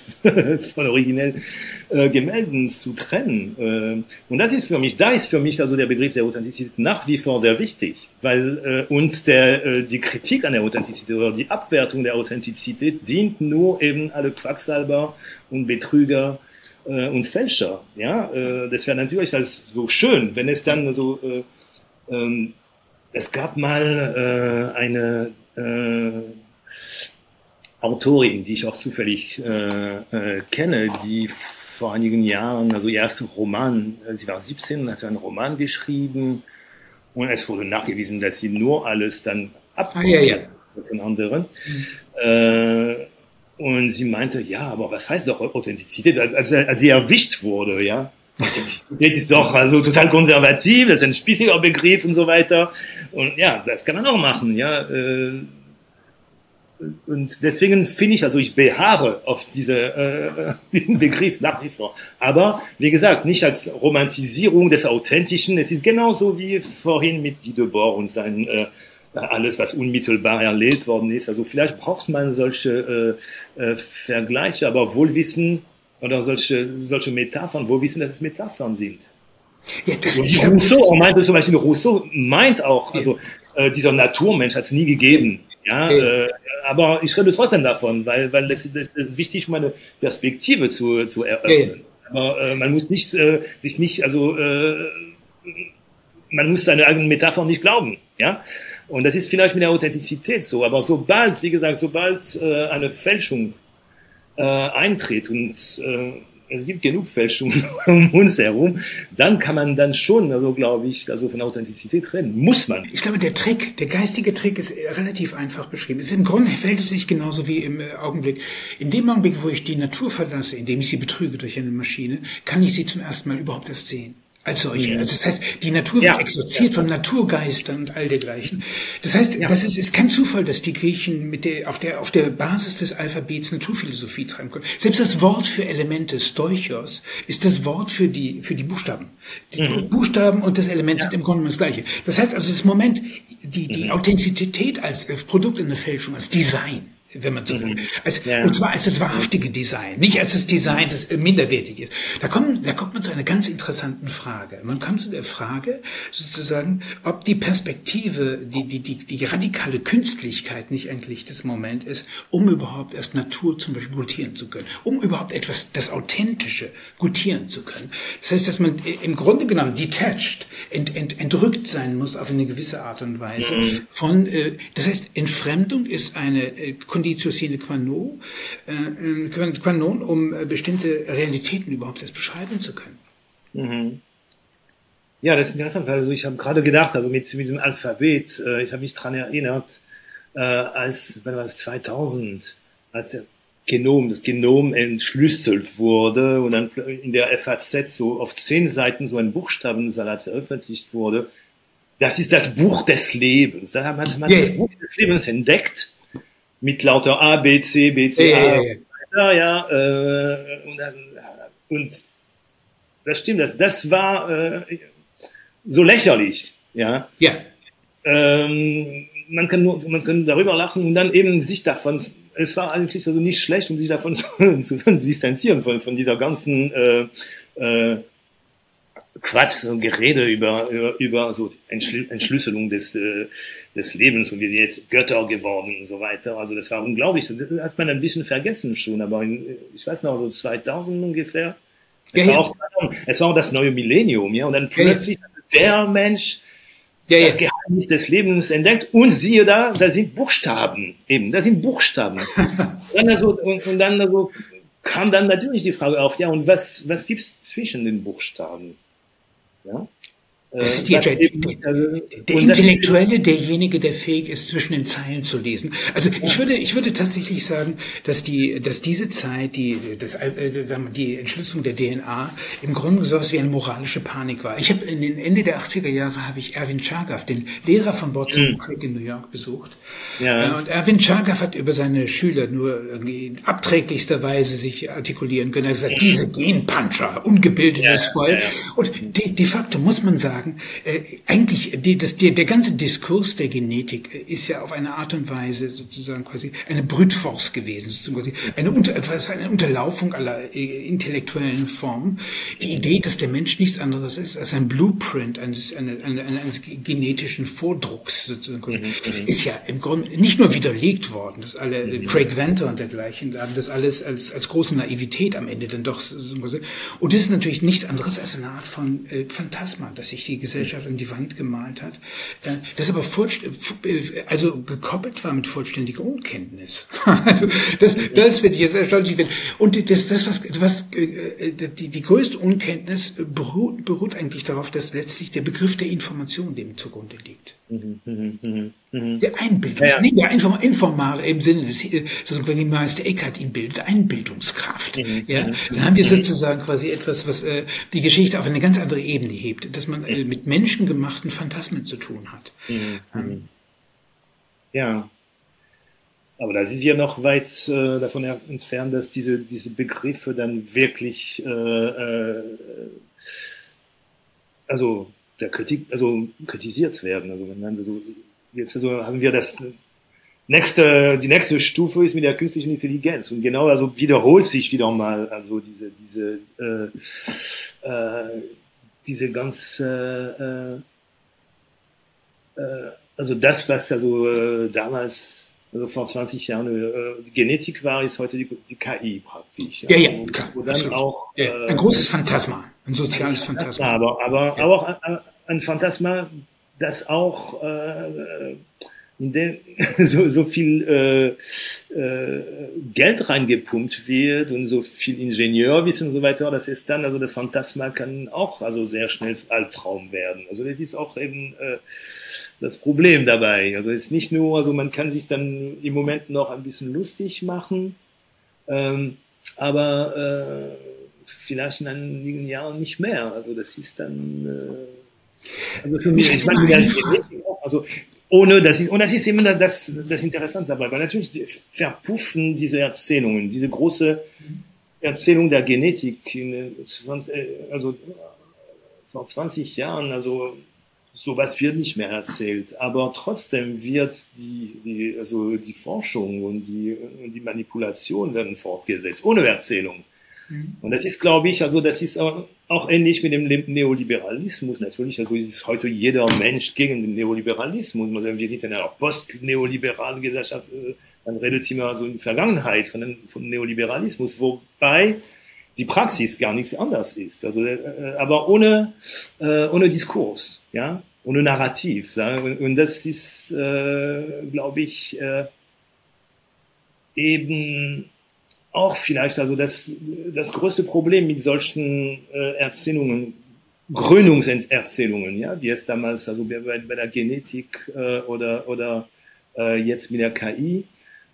<laughs> von originellen äh, Gemälden zu trennen. Äh, und das ist für mich, da ist für mich also der Begriff der Authentizität nach wie vor sehr wichtig, weil äh, und der, äh, die Kritik an der Authentizität oder die Abwertung der Authentizität dient nur eben alle Quacksalber und Betrüger äh, und Fälscher. Ja, äh, das wäre natürlich also so schön, wenn es dann so äh, ähm, es gab mal äh, eine äh, Autorin, die ich auch zufällig äh, äh, kenne, die vor einigen Jahren, also ihr erster Roman, äh, sie war 17 und hatte einen Roman geschrieben und es wurde nachgewiesen, dass sie nur alles dann abkopiert ah, ja, ja. von anderen. Mhm. Äh, und sie meinte, ja, aber was heißt doch Authentizität, als, als, als sie erwischt wurde, ja? Authentizität ist doch also total konservativ, das ist ein spießiger Begriff und so weiter. Und ja, das kann man auch machen, ja. Äh, und deswegen finde ich, also ich beharre auf diese, äh, <laughs> den Begriff nach wie vor. Aber wie gesagt, nicht als Romantisierung des Authentischen. Es ist genauso wie vorhin mit Guy Debord und sein äh, alles, was unmittelbar erlebt worden ist. Also vielleicht braucht man solche äh, äh, Vergleiche, aber Wohlwissen oder solche, solche Metaphern, Wohlwissen, dass es Metaphern sind. Ja, das ist Rousseau meinte zum Beispiel, Rousseau meint auch, also äh, dieser Naturmensch hat es nie gegeben. Ja, okay. äh, aber ich rede trotzdem davon, weil, weil das, das ist wichtig, um eine Perspektive zu, zu eröffnen. Okay. Aber äh, man muss nicht, äh, sich nicht, also äh, man muss seine eigenen Metaphern nicht glauben. Ja, und das ist vielleicht mit der Authentizität so. Aber sobald, wie gesagt, sobald äh, eine Fälschung äh, eintritt und äh, es gibt genug Fälschungen <laughs> um uns herum, dann kann man dann schon, also glaube ich, also von Authentizität reden. Muss man. Ich glaube, der Trick, der geistige Trick ist relativ einfach beschrieben. Es Im Grunde verhält es sich genauso wie im äh, Augenblick. In dem Augenblick, wo ich die Natur verlasse, indem ich sie betrüge durch eine Maschine, kann ich sie zum ersten Mal überhaupt erst sehen als solche. Also das heißt, die Natur wird ja. exorziert ja. von Naturgeistern und all dergleichen. Das heißt, ja. das ist, ist kein Zufall, dass die Griechen mit der, auf der, auf der Basis des Alphabets Naturphilosophie treiben können. Selbst das Wort für Elemente, Stoichos, ist das Wort für die, für die Buchstaben. Die mhm. Buchstaben und das Element sind im Grunde das Gleiche. Das heißt also, das Moment, die, die mhm. Authentizität als Produkt in der Fälschung, als Design, wenn man so will. Mhm. Als, ja. Und zwar als das wahrhaftige Design, nicht als das Design, das minderwertig ist. Da kommt, da kommt man zu einer ganz interessanten Frage. Man kommt zu der Frage, sozusagen, ob die Perspektive, die, die, die, die radikale Künstlichkeit nicht eigentlich das Moment ist, um überhaupt erst Natur zum Beispiel gutieren zu können, um überhaupt etwas, das Authentische gutieren zu können. Das heißt, dass man im Grunde genommen detached, ent, ent, entrückt sein muss auf eine gewisse Art und Weise mhm. von, äh, das heißt, Entfremdung ist eine äh, Conditio sine qua non, äh, qua non um äh, bestimmte Realitäten überhaupt erst beschreiben zu können. Mhm. Ja, das ist interessant, weil also ich habe gerade gedacht, also mit, mit diesem Alphabet, äh, ich habe mich dran erinnert, äh, als, wenn war es 2000, als der Genom, das Genom entschlüsselt wurde und dann in der FAZ so auf zehn Seiten so ein Buchstabensalat veröffentlicht wurde. Das ist das Buch des Lebens. Da hat man yeah. das Buch des Lebens entdeckt mit lauter A, B, C, B, C, A. Ja, ja, äh, und, dann, und das stimmt, das, das war äh, so lächerlich, ja. Ja. Ähm, man kann nur, man kann darüber lachen und dann eben sich davon, es war eigentlich also nicht schlecht, um sich davon zu, <laughs> zu distanzieren von, von dieser ganzen äh, äh, Quatsch, so ein Gerede über, über, über so Entschlüsselung des, äh, des Lebens und wir sind jetzt Götter geworden und so weiter. Also das war unglaublich. Das hat man ein bisschen vergessen schon, aber in, ich weiß noch, so 2000 ungefähr. Es, ja, war, auch, es war auch das neue Millennium, ja, und dann plötzlich ja, der Mensch ja, das Geheimnis des Lebens entdeckt und siehe da, da sind Buchstaben eben, da sind Buchstaben. <laughs> dann also, und, und dann also kam dann natürlich die Frage auf, ja, und was, was gibt's zwischen den Buchstaben? Ja? Das ist die, der, der Intellektuelle, derjenige, der fähig ist, zwischen den Zeilen zu lesen. Also ich würde, ich würde tatsächlich sagen, dass die, dass diese Zeit, die, das, äh, sagen wir, die Entschlüsselung der DNA im Grunde so wie eine moralische Panik war. Ich habe in den Ende der 80er Jahre habe ich Erwin Chagav, den Lehrer von Watson mhm. Crick in New York, besucht. Ja. Und Erwin Chagav hat über seine Schüler nur irgendwie in abträglichster Weise sich artikulieren können. Er hat gesagt, diese Genpuncher, ungebildetes ja, Volk. Ja, Und de, de facto muss man sagen, sagen, äh, eigentlich die, das, die, der ganze Diskurs der Genetik ist ja auf eine Art und Weise sozusagen quasi eine Brutforce gewesen, sozusagen quasi eine, Unter, eine Unterlaufung aller äh, intellektuellen Formen. Die Idee, dass der Mensch nichts anderes ist als ein Blueprint eines, eine, eine, eines genetischen Vordrucks, sozusagen, mhm, mhm. ist ja im Grunde nicht nur widerlegt worden, dass alle. Craig Venter und dergleichen haben das alles als, als große Naivität am Ende dann doch und das ist natürlich nichts anderes als eine Art von äh, Phantasma, dass sich die die Gesellschaft an die Wand gemalt hat, äh, das aber äh, also gekoppelt war mit vollständiger Unkenntnis. <laughs> also das, das finde ich jetzt erstaunlich. Und das, das was, was äh, die, die größte Unkenntnis beruht, beruht eigentlich darauf, dass letztlich der Begriff der Information dem zugrunde liegt. Mhm, mhm, mhm. Der Einbildungs, ja, ja. Nee, der Inform informale im Sinne des, sozusagen wie Meister Eckhart ihn bildet, Einbildungskraft. Mhm, ja, dann haben wir sozusagen quasi etwas, was äh, die Geschichte auf eine ganz andere Ebene hebt, dass man äh, mit menschengemachten Phantasmen zu tun hat. Mhm. Ja. Aber da sind wir noch weit äh, davon entfernt, dass diese, diese Begriffe dann wirklich, äh, äh, also der Kritik, also kritisiert werden. Also wenn man so, jetzt also haben wir das nächste, die nächste Stufe ist mit der künstlichen Intelligenz und genau also wiederholt sich wieder mal also diese diese äh, äh, diese ganz äh, äh, also das was also äh, damals also vor 20 Jahren äh, die Genetik war, ist heute die, die KI praktisch. Ja, ja, ja klar. dann auch, ja, ein äh, großes Phantasma, ein soziales ein Phantasma. Aber, aber, ja. auch ein, ein Phantasma, das auch äh, in den <laughs> so, so viel äh, äh, Geld reingepumpt wird und so viel Ingenieurwissen und so weiter, das ist dann, also das Phantasma kann auch also sehr schnell zum Albtraum werden. Also das ist auch eben äh, das Problem dabei. Also es ist nicht nur, also man kann sich dann im Moment noch ein bisschen lustig machen, ähm, aber äh, vielleicht in einigen Jahren nicht mehr. Also das ist dann äh, also für mich, ich meine, also ohne, das ist, und das ist immer das, das Interessante dabei, weil natürlich verpuffen diese Erzählungen, diese große Erzählung der Genetik, in, äh, also vor 20 Jahren, also sowas wird nicht mehr erzählt, aber trotzdem wird die, die, also die Forschung und die, die Manipulation werden fortgesetzt, ohne Erzählung. Und das ist, glaube ich, also das ist auch ähnlich mit dem Neoliberalismus natürlich. Also ist heute jeder Mensch gegen den Neoliberalismus. Wir sind in einer post-neoliberalen Gesellschaft, äh, man redet immer so in Vergangenheit von, von Neoliberalismus, wobei die Praxis gar nichts anders ist. Also, äh, aber ohne, äh, ohne Diskurs, ja, ohne Narrativ. Und das ist, glaube ich, eben auch vielleicht also das, das größte Problem mit solchen äh, Erzählungen, Gründungserzählungen, ja, wie es damals also bei, bei der Genetik äh, oder, oder äh, jetzt mit der KI,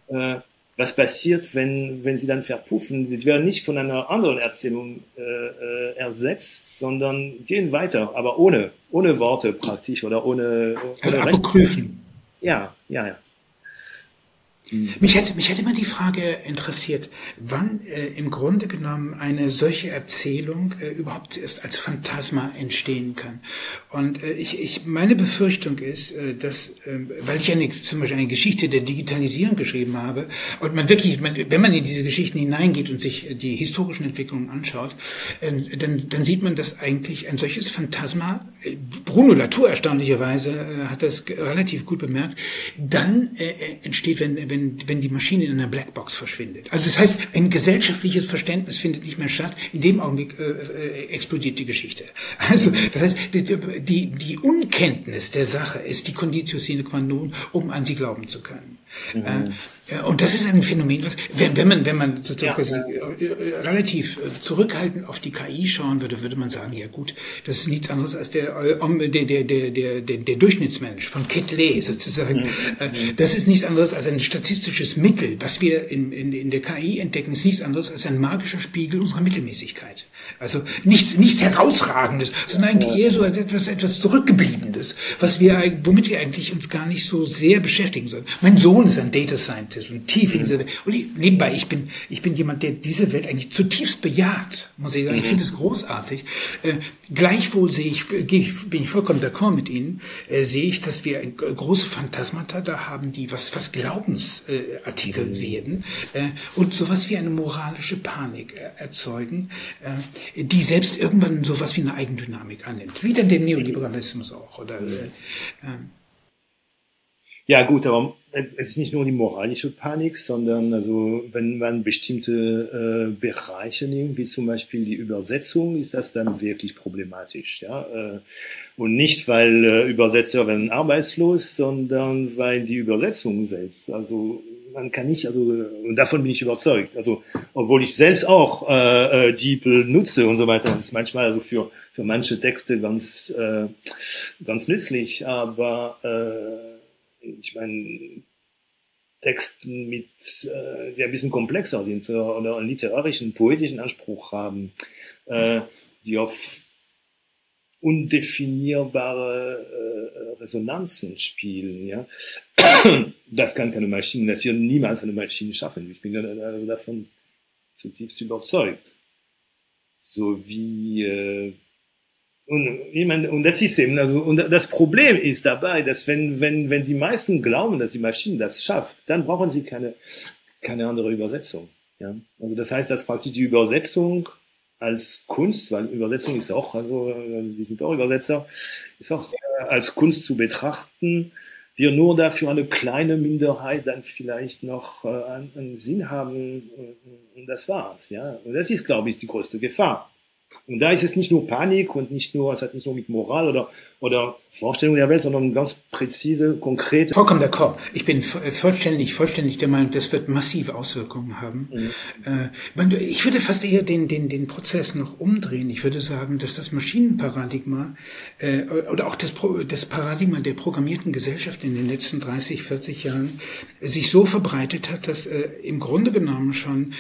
äh, was passiert, wenn, wenn sie dann verpuffen? Die werden nicht von einer anderen Erzählung äh, äh, ersetzt, sondern gehen weiter, aber ohne, ohne Worte praktisch oder ohne, ohne also Apokryphen. Ja, ja, ja. Mich hätte, mich hätte immer die Frage interessiert, wann äh, im Grunde genommen eine solche Erzählung äh, überhaupt erst als Phantasma entstehen kann. Und äh, ich, ich, meine Befürchtung ist, äh, dass, äh, weil ich eine, zum Beispiel eine Geschichte der Digitalisierung geschrieben habe und man wirklich, man, wenn man in diese Geschichten hineingeht und sich die historischen Entwicklungen anschaut, äh, dann, dann sieht man, dass eigentlich ein solches Phantasma, äh, Bruno Latour erstaunlicherweise äh, hat das relativ gut bemerkt, dann äh, äh entsteht, wenn, wenn wenn, wenn die Maschine in einer Blackbox verschwindet. Also das heißt, ein gesellschaftliches Verständnis findet nicht mehr statt. In dem Augenblick äh, äh, explodiert die Geschichte. <laughs> Also das heißt, die, die Unkenntnis der Sache ist die Conditio sine qua non, um an sie glauben zu können. Mhm. Äh, und das ist ein Phänomen, was, wenn, wenn man, wenn man sozusagen ja. Äh, relativ äh, zurückhaltend auf die KI schauen würde, würde man sagen, ja gut, das ist nichts anderes als der, äh, der, der, der, der, der, der Durchschnittsmensch von Ketley sozusagen. Mhm. Das ist nichts anderes als ein statistisches Mittel. Was wir in, in, in der KI entdecken, ist nichts anderes als ein magischer Spiegel unserer Mittelmäßigkeit. Also nichts, nichts herausragendes, sondern eigentlich eher so etwas, etwas zurückgebliebenes, was wir, womit wir eigentlich uns gar nicht so sehr beschäftigen sollen. Mein Sohn ist ein Data Scientist ist und tief in diese Welt. Und nebenbei, ich bin, ich bin jemand, der diese Welt eigentlich zutiefst bejaht, muss ich sagen. Ich finde es großartig. Äh, gleichwohl sehe ich, bin ich vollkommen d'accord mit Ihnen, äh, sehe ich, dass wir große Phantasmata da haben, die was fast Glaubensartikel mhm. werden äh, und sowas wie eine moralische Panik äh, erzeugen, äh, die selbst irgendwann sowas wie eine Eigendynamik annimmt. Wie dann der Neoliberalismus auch. Oder, äh, ähm, ja gut, aber es ist nicht nur die moralische Panik, sondern also wenn man bestimmte äh, Bereiche nimmt, wie zum Beispiel die Übersetzung, ist das dann wirklich problematisch. Ja? Äh, und nicht, weil äh, Übersetzer werden arbeitslos, sondern weil die Übersetzung selbst, also man kann nicht, also und davon bin ich überzeugt. Also obwohl ich selbst auch äh, äh, DeepL nutze und so weiter, ist manchmal also für für manche Texte ganz äh, ganz nützlich, aber äh, ich meine, Texten mit, äh, die ein bisschen komplexer sind oder einen literarischen, poetischen Anspruch haben, äh, die auf undefinierbare äh, Resonanzen spielen. Ja, das kann keine Maschine, das wird niemals eine Maschine schaffen. Ich bin also davon zutiefst überzeugt. So wie äh, und, ich meine, und das ist eben, also, und das Problem ist dabei, dass wenn, wenn, wenn die meisten glauben, dass die Maschine das schafft, dann brauchen sie keine, keine andere Übersetzung. Ja? Also das heißt, dass praktisch die Übersetzung als Kunst, weil Übersetzung ist auch, also die sind auch Übersetzer, ist auch äh, als Kunst zu betrachten, wir nur dafür eine kleine Minderheit dann vielleicht noch äh, einen Sinn haben und das war's. Ja, und das ist, glaube ich, die größte Gefahr. Und da ist es nicht nur Panik und nicht nur, es hat nicht nur mit Moral oder, oder Vorstellung der Welt, sondern ganz präzise, konkrete. Vollkommen d'accord. Ich bin vollständig, vollständig der Meinung, das wird massive Auswirkungen haben. Mhm. Äh, ich würde fast eher den, den, den Prozess noch umdrehen. Ich würde sagen, dass das Maschinenparadigma äh, oder auch das, das Paradigma der programmierten Gesellschaft in den letzten 30, 40 Jahren sich so verbreitet hat, dass äh, im Grunde genommen schon,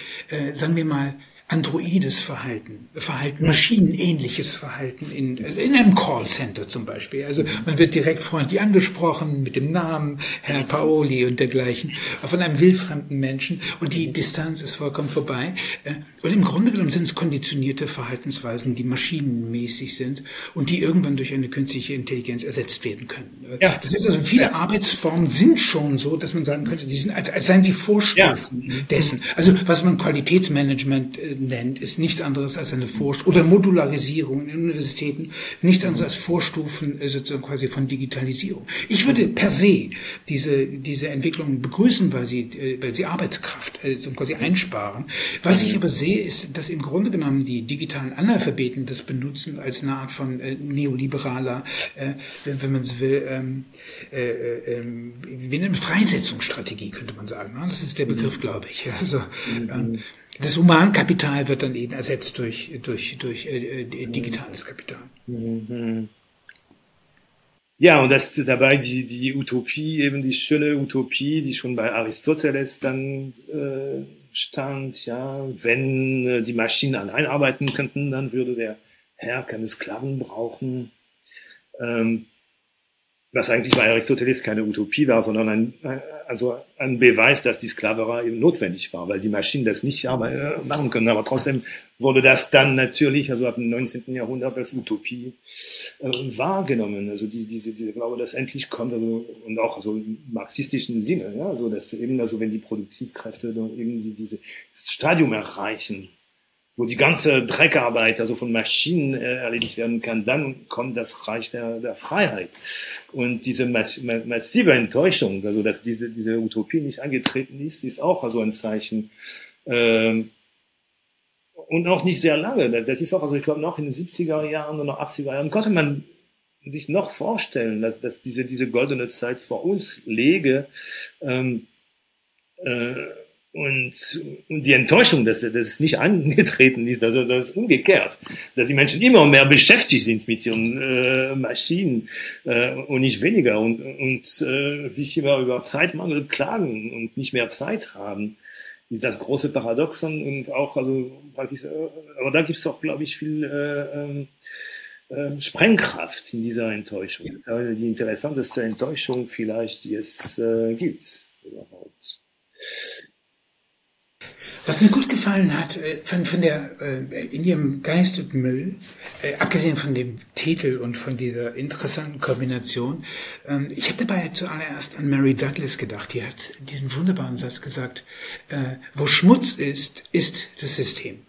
sagen wir mal, androides Verhalten, Verhalten, maschinenähnliches Verhalten in, also in einem Callcenter zum Beispiel. Also man wird direkt freundlich angesprochen mit dem Namen Herr Paoli und dergleichen von einem wildfremden Menschen und die Distanz ist vollkommen vorbei. Äh, und im Grunde genommen sind es konditionierte Verhaltensweisen, die maschinenmäßig sind und die irgendwann durch eine künstliche Intelligenz ersetzt werden können. Ja. Das heißt also, viele ja. Arbeitsformen sind schon so, dass man sagen könnte, die sind, als, als seien sie Vorstufen ja. dessen. Also was man Qualitätsmanagement äh, nennt, ist nichts anderes als eine Vorstufe oder Modularisierung in Universitäten, nichts anderes als Vorstufen äh, sozusagen quasi von Digitalisierung. Ich würde per se diese, diese Entwicklung begrüßen, weil sie, äh, weil sie Arbeitskraft also quasi einsparen. Was ich aber sehe, ist, dass im Grunde genommen die digitalen Analphabeten das benutzen als eine Art von äh, neoliberaler, äh, wenn, wenn man so will, ähm, äh, äh, wie eine Freisetzungsstrategie könnte man sagen. Ne? Das ist der Begriff, glaube ich. <laughs> Also, ähm, das Humankapital wird dann eben ersetzt durch, durch, durch äh, äh digitales Kapital. Mhm. Ja, und das dabei die, die Utopie, eben die schöne Utopie, die schon bei Aristoteles dann äh, stand, ja, wenn äh, die Maschinen allein arbeiten könnten, dann würde der Herr keine Sklaven brauchen. Ähm, was eigentlich bei Aristoteles keine Utopie war, sondern ein, also ein Beweis, dass die Sklaverei eben notwendig war, weil die Maschinen das nicht machen können. Aber trotzdem wurde das dann natürlich, also ab dem 19. Jahrhundert als Utopie äh, wahrgenommen. Also diese, diese, diese Glaube, dass endlich kommt, also und auch so im marxistischen Sinne, ja, so dass eben, also wenn die Produktivkräfte eben die, dieses Stadium erreichen, wo die ganze Dreckarbeit also von Maschinen äh, erledigt werden kann, dann kommt das Reich der, der Freiheit. Und diese mass massive Enttäuschung, also dass diese, diese Utopie nicht angetreten ist, ist auch also ein Zeichen. Ähm, und auch nicht sehr lange. Das ist auch, also ich glaube, noch in den 70er Jahren oder 80er Jahren konnte man sich noch vorstellen, dass, dass diese, diese goldene Zeit vor uns lege. Ähm, äh, und, und die Enttäuschung, dass, dass es nicht angetreten ist, also das ist umgekehrt, dass die Menschen immer mehr beschäftigt sind mit ihren äh, Maschinen äh, und nicht weniger und, und äh, sich immer über Zeitmangel klagen und nicht mehr Zeit haben, ist das große Paradoxon und auch, also praktisch, äh, aber da gibt es auch, glaube ich, viel äh, ähm, äh, Sprengkraft in dieser Enttäuschung. Das ist die interessanteste Enttäuschung vielleicht, die es äh, gibt überhaupt. Was mir gut gefallen hat, äh, von, von der, äh, in ihrem Geist und Müll, äh, abgesehen von dem Titel und von dieser interessanten Kombination, ähm, ich habe dabei zuallererst an Mary Douglas gedacht. Die hat diesen wunderbaren Satz gesagt, wo Schmutz ist, ist das System.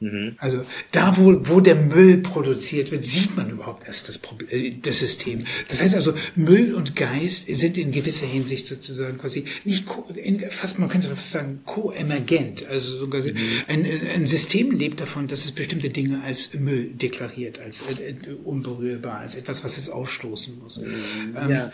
Mhm. Also da, wo, wo der Müll produziert wird, sieht man überhaupt erst das, Problem, äh, das System. Das heißt also, Müll und Geist sind in gewisser Hinsicht sozusagen quasi nicht, fast man könnte fast sagen, koemergent. Also so quasi mhm. ein, ein System lebt davon, dass es bestimmte Dinge als Müll deklariert, als äh, unberührbar, als etwas, was es ausstoßen muss. Mhm. Ähm, ja.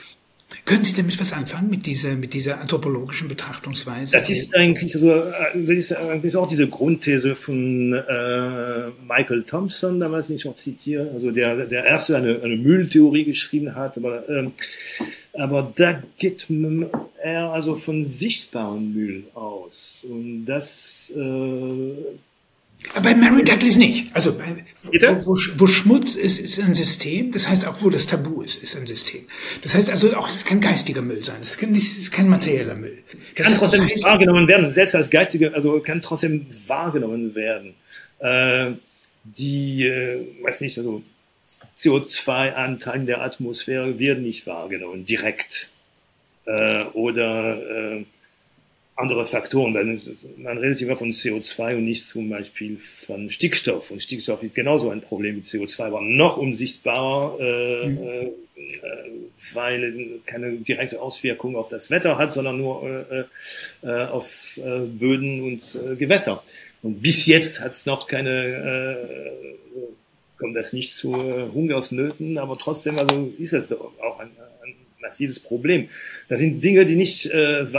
Können Sie damit was anfangen mit dieser, mit dieser anthropologischen Betrachtungsweise? Das ist eigentlich so, das ist, das ist auch diese Grundthese von äh, Michael Thompson, damals den ich auch zitiere, also der, der erste eine, eine Mülltheorie geschrieben hat, aber, ähm, aber da geht er also von sichtbaren Müll aus. Und das äh, bei Mary Douglas nicht. Also bei, wo, wo, Schmutz ist, ist ein System. Das heißt auch, wo das Tabu ist, ist ein System. Das heißt also auch, es kann geistiger Müll sein. Es kann, ist kein materieller Müll. Das kann trotzdem heißt, wahrgenommen werden. Selbst als geistiger, also kann trotzdem wahrgenommen werden. Äh, die, äh, weiß nicht, also CO2-Anteil der Atmosphäre wird nicht wahrgenommen direkt. Äh, oder äh, andere Faktoren. Dann man redet immer von CO2 und nicht zum Beispiel von Stickstoff. Und Stickstoff ist genauso ein Problem mit CO2, aber noch unsichtbarer, äh, mhm. äh, weil keine direkte Auswirkung auf das Wetter hat, sondern nur äh, äh, auf äh, Böden und äh, Gewässer. Und bis jetzt hat es noch keine äh, kommt das nicht zu Hungersnöten, aber trotzdem also ist das doch auch ein, ein massives Problem. Das sind Dinge, die nicht äh,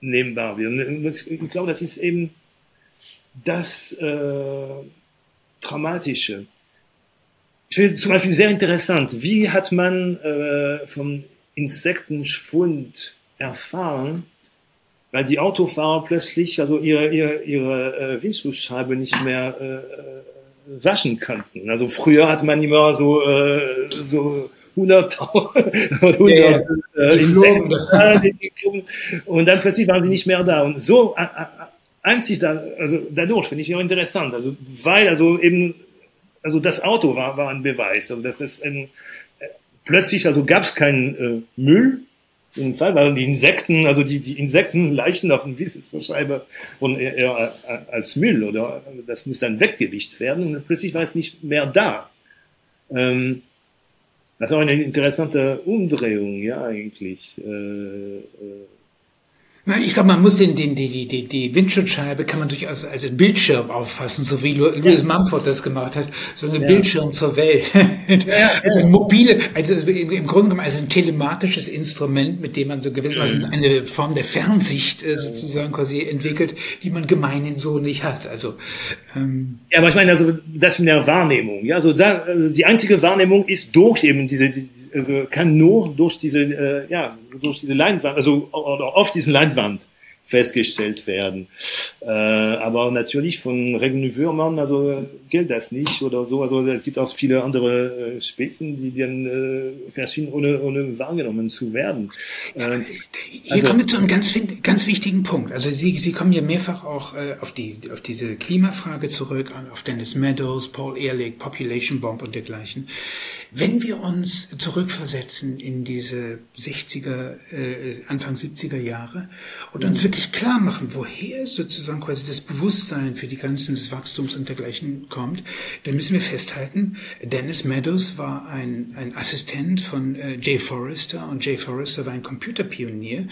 wahrnehmbar werden. Ich glaube, das ist eben das äh, Dramatische. Ich finde zum Beispiel sehr interessant, wie hat man äh, vom Insektenschwund erfahren, weil die Autofahrer plötzlich also ihre, ihre, ihre äh, Windschutzscheibe nicht mehr äh, äh waschen könnten. Also früher hat man immer so, äh, so 100, 100 <laughs> ja, ja. Äh, Insekten und dann plötzlich waren sie nicht mehr da. Und so äh, äh, einzig da, also dadurch finde ich auch interessant. Also weil also eben also das Auto war, war ein Beweis. Also das ist ein, äh, plötzlich also gab es keinen äh, Müll im Fall, weil die Insekten, also die, die Insektenleichen auf der Wieselscheibe wurden eher, eher als Müll oder das muss dann weggewicht werden und plötzlich war es nicht mehr da. Ähm, das ist auch eine interessante Umdrehung, ja, eigentlich. Äh, äh, ich glaube, man muss den, den, die, die, die Windschutzscheibe kann man durchaus als einen Bildschirm auffassen, so wie Louis ja. Mumford das gemacht hat, so ein ja. Bildschirm zur Welt. Ja, <laughs> also ein mobile, also im Grunde genommen als ein telematisches Instrument, mit dem man so gewissermaßen eine Form der Fernsicht äh, sozusagen quasi entwickelt, die man gemeinhin so nicht hat. Also ähm, ja, aber ich meine also das mit der Wahrnehmung, ja, also, da, also die einzige Wahrnehmung ist durch eben diese, die, also kann nur durch diese, äh, ja, durch diese Leinwand, also oder auf diesen Leinwand festgestellt werden. Äh, aber natürlich von Regenwürmern, also gilt das nicht oder so. Also es gibt auch viele andere äh, Spezies, die dann äh, verschieden, ohne, ohne wahrgenommen zu werden. Äh, Hier also, kommen wir zu einem ganz, ganz wichtigen Punkt. Also Sie, Sie kommen ja mehrfach auch äh, auf, die, auf diese Klimafrage zurück, auf Dennis Meadows, Paul Ehrlich, Population Bomb und dergleichen. Wenn wir uns zurückversetzen in diese 60er, äh, Anfang 70er Jahre und uns wirklich klar machen, woher sozusagen quasi das Bewusstsein für die Grenzen des Wachstums und dergleichen kommt, dann müssen wir festhalten, Dennis Meadows war ein, ein Assistent von äh, Jay Forrester und Jay Forrester war ein Computerpionier, mhm.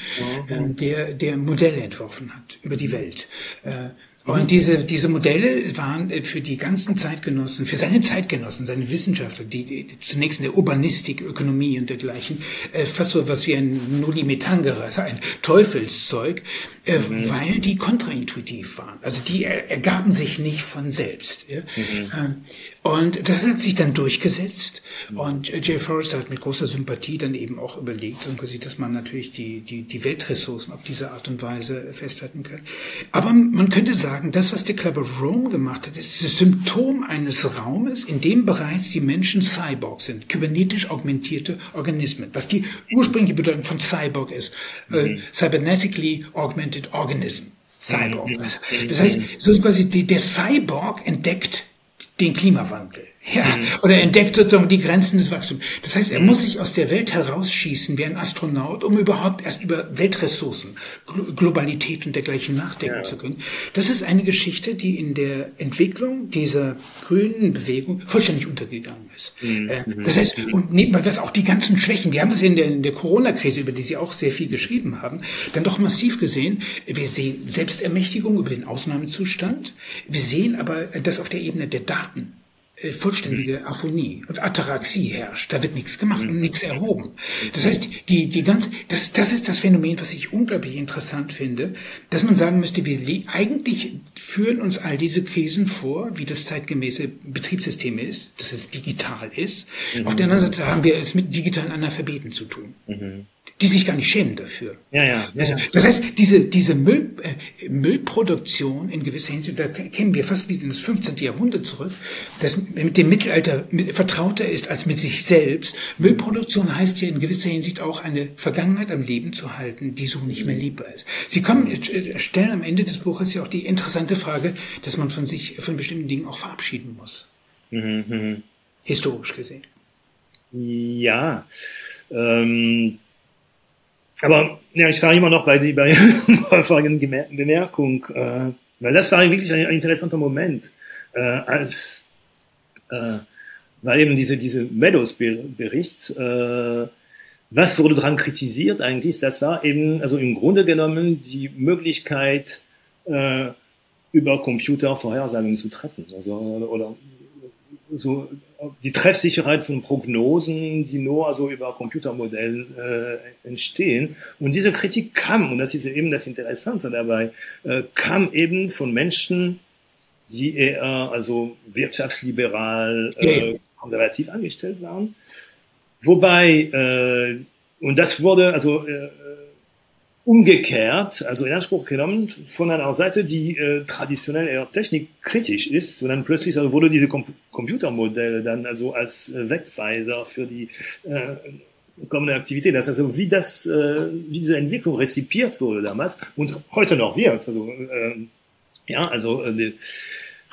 äh, der, der Modelle entworfen hat über die Welt. Äh, und diese, diese Modelle waren äh, für die ganzen Zeitgenossen, für seine Zeitgenossen, seine Wissenschaftler, die, die zunächst in der Urbanistik, Ökonomie und dergleichen, äh, fast so was wie ein Nullimetangere, also ein Teufelszeug, äh, mhm. weil die kontraintuitiv waren. Also die ergaben sich nicht von selbst. Ja? Mhm. Ähm, und das hat sich dann durchgesetzt. Und Jay Forrester hat mit großer Sympathie dann eben auch überlegt, dass man natürlich die, die, die Weltressourcen auf diese Art und Weise festhalten kann. Aber man könnte sagen, das, was der Club of Rome gemacht hat, ist das Symptom eines Raumes, in dem bereits die Menschen Cyborgs sind, kybernetisch augmentierte Organismen. Was die ursprüngliche Bedeutung von Cyborg ist. Äh, mhm. cybernetically augmented organism. Cyborg. Mhm. Das heißt, so quasi der Cyborg entdeckt den Klimawandel. Ja, mhm. oder entdeckt sozusagen die Grenzen des Wachstums. Das heißt, er mhm. muss sich aus der Welt herausschießen wie ein Astronaut, um überhaupt erst über Weltressourcen, Globalität und dergleichen nachdenken ja. zu können. Das ist eine Geschichte, die in der Entwicklung dieser grünen Bewegung vollständig untergegangen ist. Mhm. Äh, das heißt, und nebenbei das auch die ganzen Schwächen, wir haben das in der, in der Corona-Krise, über die Sie auch sehr viel geschrieben haben, dann doch massiv gesehen. Wir sehen Selbstermächtigung über den Ausnahmezustand. Wir sehen aber das auf der Ebene der Daten äh, vollständige Aphonie und Ataraxie herrscht. Da wird nichts gemacht und nichts erhoben. Das heißt, die, die ganz, das, das ist das Phänomen, was ich unglaublich interessant finde, dass man sagen müsste, wir eigentlich führen uns all diese Krisen vor, wie das zeitgemäße Betriebssystem ist, dass es digital ist. Mhm. Auf der anderen Seite haben wir es mit digitalen Analphabeten zu tun. Mhm die sich gar nicht schämen dafür. Ja, ja. ja, also, das heißt, diese, diese Müll, äh, Müllproduktion in gewisser Hinsicht, da kennen wir fast wieder in das 15. Jahrhundert zurück, das mit dem Mittelalter mit, vertrauter ist als mit sich selbst. Müllproduktion heißt ja in gewisser Hinsicht auch eine Vergangenheit am Leben zu halten, die so nicht mehr liebbar ist. Sie kommen, äh, stellen am Ende des Buches ja auch die interessante Frage, dass man von sich, von bestimmten Dingen auch verabschieden muss. Mhm, mhm. Historisch gesehen. Ja, ähm, aber ja, ich war immer noch bei, die, bei <laughs> der vorigen Bemerkung, äh, weil das war wirklich ein, ein interessanter Moment, äh, als äh, weil eben diese, diese Meadows-Bericht, äh, was wurde daran kritisiert eigentlich? Das war eben, also im Grunde genommen die Möglichkeit, äh, über Computer Vorhersagen zu treffen. Also, oder so die Treffsicherheit von Prognosen, die nur also über Computermodellen äh, entstehen. Und diese Kritik kam, und das ist eben das Interessante dabei, äh, kam eben von Menschen, die eher also wirtschaftsliberal, äh, konservativ angestellt waren. Wobei, äh, und das wurde also äh, umgekehrt, also in Anspruch genommen von einer Seite, die äh, traditionell eher technikkritisch ist, und dann plötzlich also wurde diese Com Computermodelle dann also als äh, Wegweiser für die äh, kommende Aktivität. Das ist also wie das, äh, wie diese Entwicklung rezipiert wurde damals und heute noch wird. Also äh, ja, also äh,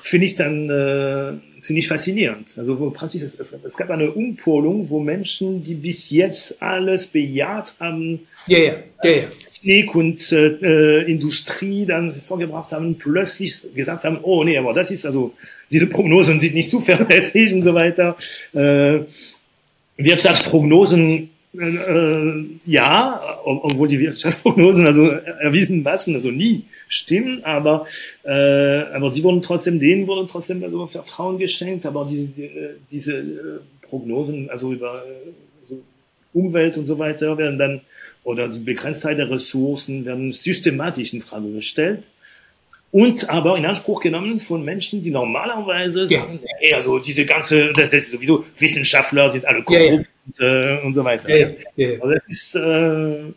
finde ich dann äh, ziemlich faszinierend. Also wo praktisch es, es, es gab eine Umpolung, wo Menschen, die bis jetzt alles bejaht haben, ja, ja, ja, ja Technik und äh, Industrie dann vorgebracht haben, plötzlich gesagt haben, oh nee, aber das ist also, diese Prognosen sind nicht <laughs> zuverlässig und so weiter. Äh, Wirtschaftsprognosen äh, ja, obwohl die Wirtschaftsprognosen also erwiesenermaßen also nie stimmen, aber äh, aber die wurden trotzdem denen wurde trotzdem also Vertrauen geschenkt, aber diese die, diese äh, Prognosen also über Umwelt und so weiter werden dann oder die Begrenztheit der Ressourcen werden systematisch in Frage gestellt und aber in Anspruch genommen von Menschen, die normalerweise ja. sagen, eher so diese ganze, das, das ist sowieso Wissenschaftler sind alle korrupt ja, ja. und, so weiter. Ja, ja. Also das ist äh, also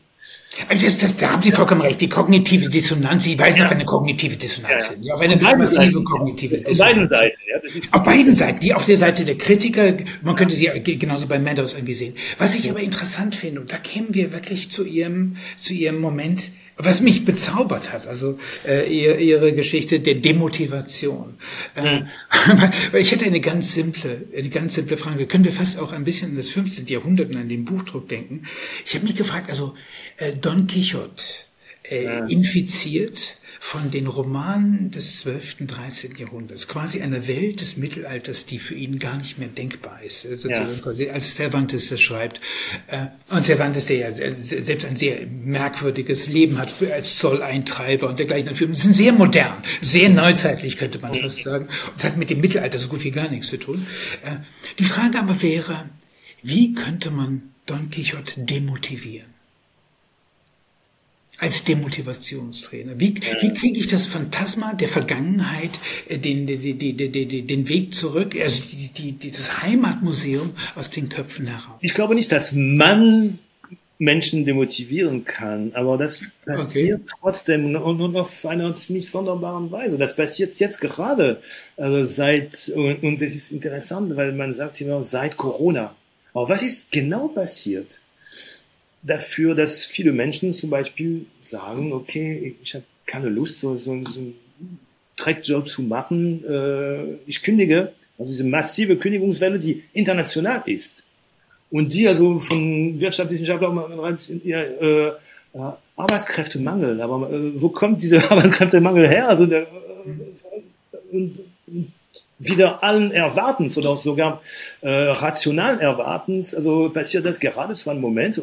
das, das, da haben Sie vollkommen recht. Die kognitive Dissonanz, Sie weisen ja. auf eine kognitive Dissonanz hin. Ja, auf eine massive kognitive Dissonanz. Auf beiden Seiten. Ja, das ist auf beiden Seiten. Die auf der Seite der Kritiker, man könnte sie genauso bei Meadows irgendwie sehen. Was ich aber interessant finde, und da kämen wir wirklich zu Ihrem, zu Ihrem Moment, was mich bezaubert hat, also äh, ihre Geschichte der Demotivation. Äh, <laughs> weil ich hätte eine ganz simple, eine ganz simple Frage. Können wir fast auch ein bisschen an das 15. Jahrhundert und an den Buchdruck denken? Ich habe mich gefragt, also äh, Don Quixote äh, infiziert von den Romanen des 12., 13. Jahrhunderts, quasi einer Welt des Mittelalters, die für ihn gar nicht mehr denkbar ist. Sozusagen, ja. Als Cervantes das schreibt. Äh, und Cervantes, der ja selbst ein sehr merkwürdiges Leben hat als Zolleintreiber und dergleichen. Für sind sehr modern, sehr neuzeitlich, könnte man fast sagen. Und es hat mit dem Mittelalter so gut wie gar nichts zu tun. Äh, die Frage aber wäre, wie könnte man Don Quixote demotivieren? Als Demotivationstrainer? Wie, wie kriege ich das Phantasma der Vergangenheit, äh, den, den, den, den, den Weg zurück, also die, die, das Heimatmuseum aus den Köpfen heraus? Ich glaube nicht, dass man Menschen demotivieren kann, aber das passiert okay. trotzdem und, und auf einer ziemlich sonderbaren Weise. Das passiert jetzt gerade, also seit, und, und das ist interessant, weil man sagt immer, seit Corona. Aber was ist genau passiert? Dafür, dass viele Menschen zum Beispiel sagen, okay, ich habe keine Lust, so, so, so einen Dreckjob zu machen, äh, ich kündige. Also diese massive Kündigungswelle, die international ist. Und die also von Wirtschaftswissenschaftlern ja, äh, Arbeitskräftemangel. Aber äh, wo kommt dieser <laughs> Arbeitskräftemangel her? Also der, äh, und, und wieder allen Erwartens oder sogar äh, rationalen Erwartens, also passiert das gerade zu einem Moment,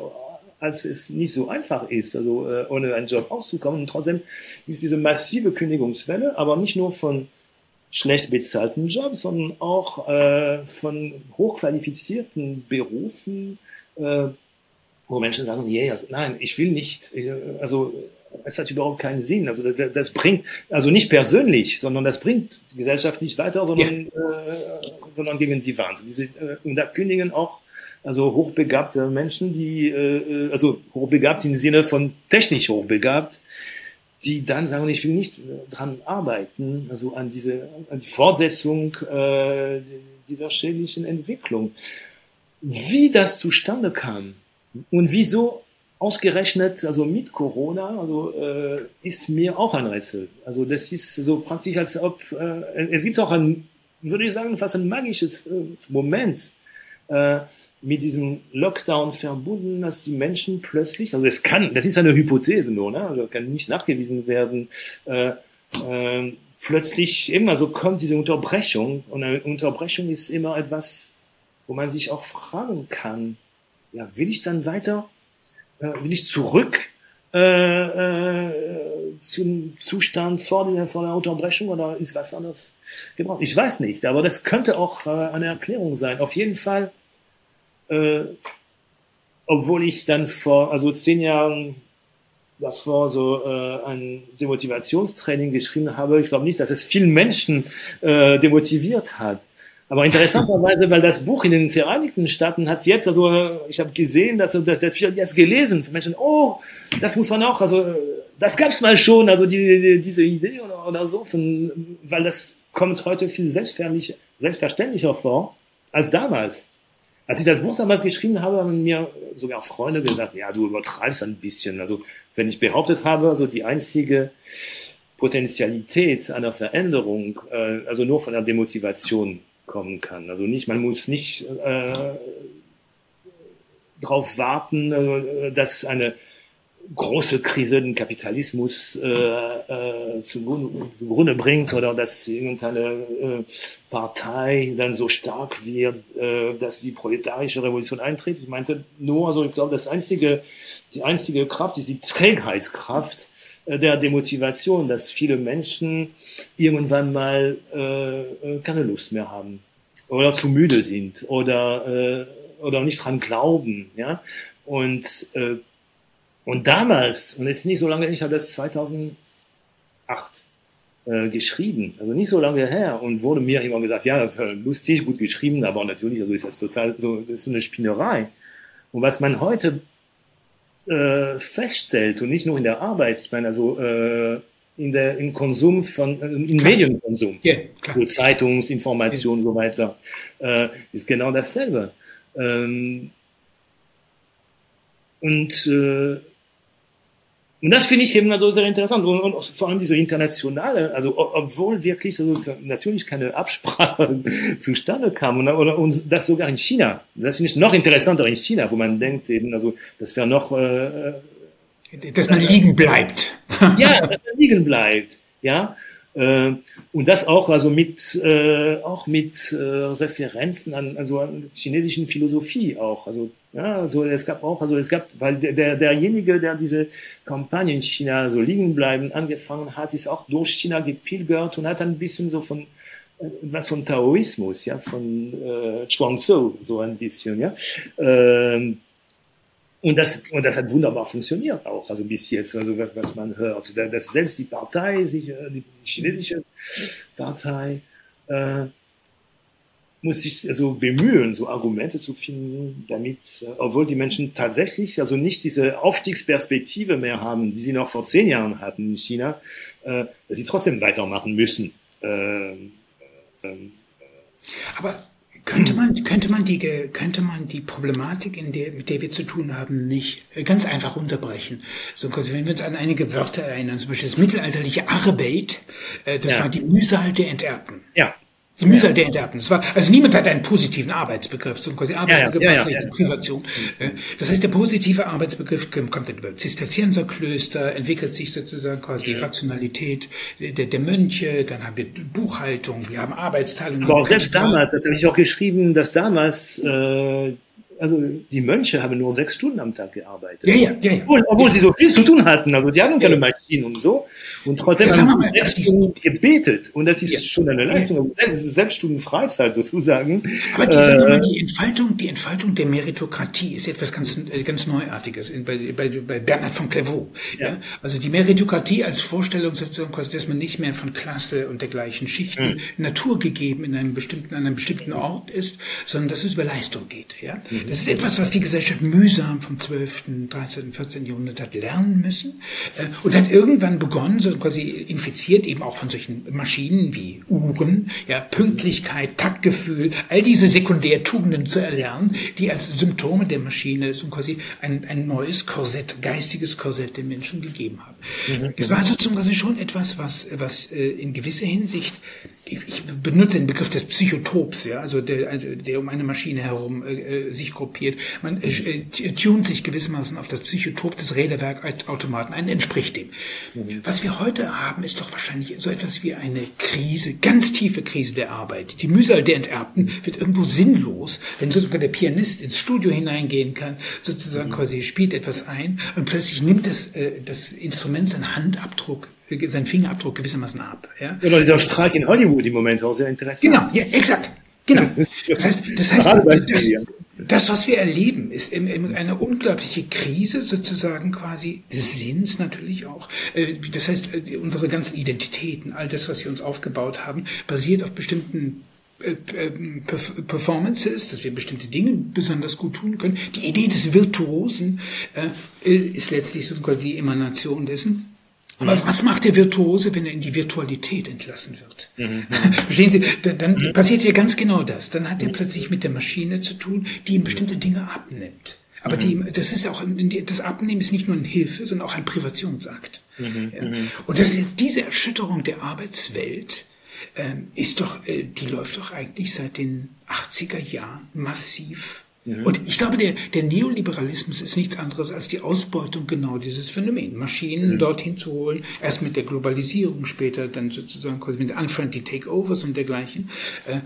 als es nicht so einfach ist, also äh, ohne einen Job auszukommen. Und trotzdem ist diese massive Kündigungswelle, aber nicht nur von schlecht bezahlten Jobs, sondern auch äh, von hochqualifizierten Berufen, äh, wo Menschen sagen, yeah, also, nein, ich will nicht, äh, also es hat überhaupt keinen Sinn. Also das, das, bringt, also nicht persönlich, sondern das bringt die Gesellschaft nicht weiter, sondern, ja. äh, sondern gegen die Wand. Und, diese, äh, und da kündigen auch also hochbegabte Menschen, die, äh, also hochbegabt im Sinne von technisch hochbegabt, die dann sagen, ich will nicht dran arbeiten, also an diese, an die Fortsetzung äh, dieser schädlichen Entwicklung. Wie das zustande kam und wieso ausgerechnet, also mit Corona, also äh, ist mir auch ein Rätsel. Also das ist so praktisch, als ob äh, es gibt auch ein, würde ich sagen, fast ein magisches äh, Moment. Äh, mit diesem Lockdown verbunden, dass die Menschen plötzlich, also das kann, das ist eine Hypothese nur, ne? also kann nicht nachgewiesen werden, äh, äh, plötzlich eben, also kommt diese Unterbrechung und eine Unterbrechung ist immer etwas, wo man sich auch fragen kann, ja, will ich dann weiter, äh, will ich zurück äh, äh, zum Zustand vor der, vor der Unterbrechung oder ist was anderes gebraucht? Ich weiß nicht, aber das könnte auch äh, eine Erklärung sein. Auf jeden Fall, äh, obwohl ich dann vor, also zehn Jahren davor so äh, ein Demotivationstraining geschrieben habe, ich glaube nicht, dass es vielen Menschen äh, demotiviert hat. Aber interessanterweise, weil das Buch in den Vereinigten Staaten hat jetzt, also ich habe gesehen, dass das, das viele jetzt gelesen, für Menschen, oh, das muss man auch, also das gab's mal schon, also die, die, diese Idee oder, oder so, von, weil das kommt heute viel selbstverständlicher vor als damals. Als ich das Buch damals geschrieben habe, haben mir sogar Freunde gesagt, ja, du übertreibst ein bisschen. Also wenn ich behauptet habe, also die einzige Potenzialität einer Veränderung, äh, also nur von der Demotivation kommen kann. Also nicht, man muss nicht äh, darauf warten, äh, dass eine große Krise den Kapitalismus äh, äh, zugrunde bringt oder dass irgendeine äh, Partei dann so stark wird, äh, dass die proletarische Revolution eintritt. Ich meinte nur, also ich glaube, das einzige, die einzige Kraft ist die Trägheitskraft äh, der Demotivation, dass viele Menschen irgendwann mal äh, äh, keine Lust mehr haben oder zu müde sind oder äh, oder nicht dran glauben, ja. Und äh, und damals und es ist nicht so lange, ich habe das 2008 äh, geschrieben, also nicht so lange her und wurde mir immer gesagt, ja, lustig, gut geschrieben, aber natürlich, also ist das total so, das ist eine Spinnerei. Und was man heute äh, feststellt und nicht nur in der Arbeit, ich meine also äh, in der im Konsum von äh, im Medienkonsum, yeah, klar. So Zeitungsinformation yeah. so weiter, äh, ist genau dasselbe. Ähm, und äh, und das finde ich eben also sehr interessant und, und, vor allem diese internationale, also obwohl wirklich also natürlich keine Absprache <laughs> zustande kam und, oder, und das sogar in China. Das finde ich noch interessanter in China, wo man denkt eben, also das wäre noch, äh, dass man liegen bleibt. ja, dass man liegen bleibt, ja. Äh, und das auch also mit äh, auch mit äh, Referenzen an also an chinesischen Philosophie auch. Also ja also es gab auch also es gab weil der, der derjenige der diese Kampagne in China so liegen bleiben angefangen hat ist auch durch China gepilgert und hat ein bisschen so von was von Taoismus ja von äh, Chuangzi so ein bisschen ja. Ähm, und das, und das hat wunderbar funktioniert auch, also bis jetzt, also was, was man hört, dass selbst die Partei, sich, äh, die chinesische Partei, äh, muss sich also bemühen, so Argumente zu finden, damit, äh, obwohl die Menschen tatsächlich also nicht diese Aufstiegsperspektive mehr haben, die sie noch vor zehn Jahren hatten in China, äh, dass sie trotzdem weitermachen müssen. Äh, Aber könnte man, könnte man die, könnte man die Problematik, in der, mit der wir zu tun haben, nicht äh, ganz einfach unterbrechen? So, wenn wir uns an einige Wörter erinnern, zum Beispiel das mittelalterliche Arbeit, äh, das ja. war die Mühsal der Enterbten. Ja. Die Mühsal der Enterbten. Das war, also niemand hat einen positiven Arbeitsbegriff, so quasi Arbeitsbegriff ja, ja, ja, ja, Privation. Äh, das heißt, der positive Arbeitsbegriff kommt dann über Zisterzienserklöster, entwickelt sich sozusagen quasi die Rationalität der, der Mönche, dann haben wir Buchhaltung, wir haben Arbeitsteilung. Aber auch selbst damals, das habe ich auch geschrieben, dass damals äh, also die Mönche haben nur sechs Stunden am Tag gearbeitet. Ja, ja, ja. ja. Obwohl, obwohl ja. sie so viel zu tun hatten. Also die hatten keine Maschinen und so. Und trotzdem haben sie sechs Stunden gebetet. Und das ist ja. schon eine Leistung. Das ist sechs Stunden Freizeit sozusagen. Aber die, äh, die, Entfaltung, die Entfaltung der Meritokratie ist etwas ganz, ganz Neuartiges bei, bei, bei Bernhard von Clairvaux. Ja. ja. Also die Meritokratie als Vorstellung sozusagen, dass man nicht mehr von Klasse und dergleichen Schichten mhm. naturgegeben in einem bestimmten, an einem bestimmten Ort ist, sondern dass es über Leistung geht. Ja. Mhm. Das ist etwas, was die Gesellschaft mühsam vom 12., 13., 14. Jahrhundert hat lernen müssen äh, und hat irgendwann begonnen, so quasi infiziert eben auch von solchen Maschinen wie Uhren, ja, Pünktlichkeit, Taktgefühl, all diese Sekundärtugenden zu erlernen, die als Symptome der Maschine so quasi ein, ein neues Korsett, geistiges Korsett den Menschen gegeben haben. Mhm. Es war sozusagen schon etwas, was, was äh, in gewisser Hinsicht ich benutze den Begriff des Psychotops, ja, also der, also der um eine Maschine herum äh, äh sich gruppiert. Man äh, äh, tunt sich gewissermaßen auf das Psychotop des Räderwerkautomaten ein, entspricht dem. Was wir heute haben, ist doch wahrscheinlich so etwas wie eine Krise, ganz tiefe Krise der Arbeit. Die Mühsal der Enterbten wird irgendwo sinnlos, wenn sogar der Pianist ins Studio hineingehen kann, sozusagen mhm. quasi spielt etwas ein und plötzlich nimmt das, äh, das Instrument seinen Handabdruck seinen Fingerabdruck gewissermaßen ab. Ja? Oder dieser Streik in Hollywood im Moment auch sehr interessant. Genau, ja, exakt. Genau. <laughs> Das heißt, das, heißt, das, das was wir erleben, ist eine unglaubliche Krise sozusagen quasi des Sinns natürlich auch. Äh, das heißt, äh, unsere ganzen Identitäten, all das, was wir uns aufgebaut haben, basiert auf bestimmten äh, Performances, dass wir bestimmte Dinge besonders gut tun können. Die Idee des Virtuosen ist letztlich sozusagen die Emanation dessen. Aber was macht der Virtuose, wenn er in die Virtualität entlassen wird? Mhm. <laughs> Verstehen Sie? Dann mhm. passiert ja ganz genau das. Dann hat er plötzlich mit der Maschine zu tun, die ihm bestimmte Dinge abnimmt. Aber die, mhm. das ist auch, das Abnehmen ist nicht nur eine Hilfe, sondern auch ein Privationsakt. Mhm. Ja. Mhm. Und das ist diese Erschütterung der Arbeitswelt, ähm, ist doch, äh, die läuft doch eigentlich seit den 80er Jahren massiv Mhm. Und ich glaube, der, der Neoliberalismus ist nichts anderes als die Ausbeutung genau dieses Phänomen. Maschinen mhm. dorthin zu holen, erst mit der Globalisierung, später dann sozusagen quasi mit unfriendly Takeovers und dergleichen. Äh,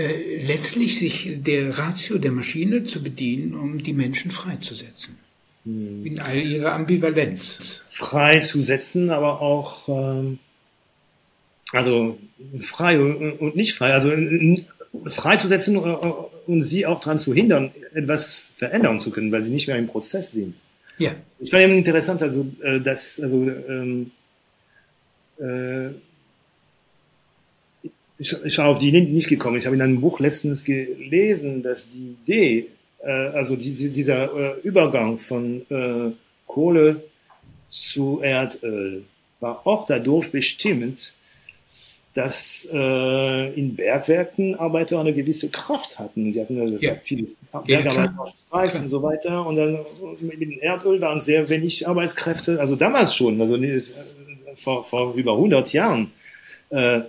äh, letztlich sich der Ratio der Maschine zu bedienen, um die Menschen freizusetzen. Mhm. In all ihrer Ambivalenz. Freizusetzen, aber auch, ähm, also frei und nicht frei, also freizusetzen und sie auch daran zu hindern, etwas verändern zu können, weil sie nicht mehr im Prozess sind. Ja. Ich fand eben interessant, also, äh, dass, also, ähm, äh, ich, ich war auf die nicht gekommen. Ich habe in einem Buch letztens gelesen, dass die Idee, äh, also die, die, dieser äh, Übergang von äh, Kohle zu Erdöl war auch dadurch bestimmt, dass äh, in Bergwerken Arbeiter eine gewisse Kraft hatten. Die hatten also ja. viele Bergarbeiter Streiks und so weiter. Und dann mit dem Erdöl waren sehr wenig Arbeitskräfte, also damals schon, also vor, vor über 100 Jahren. Äh,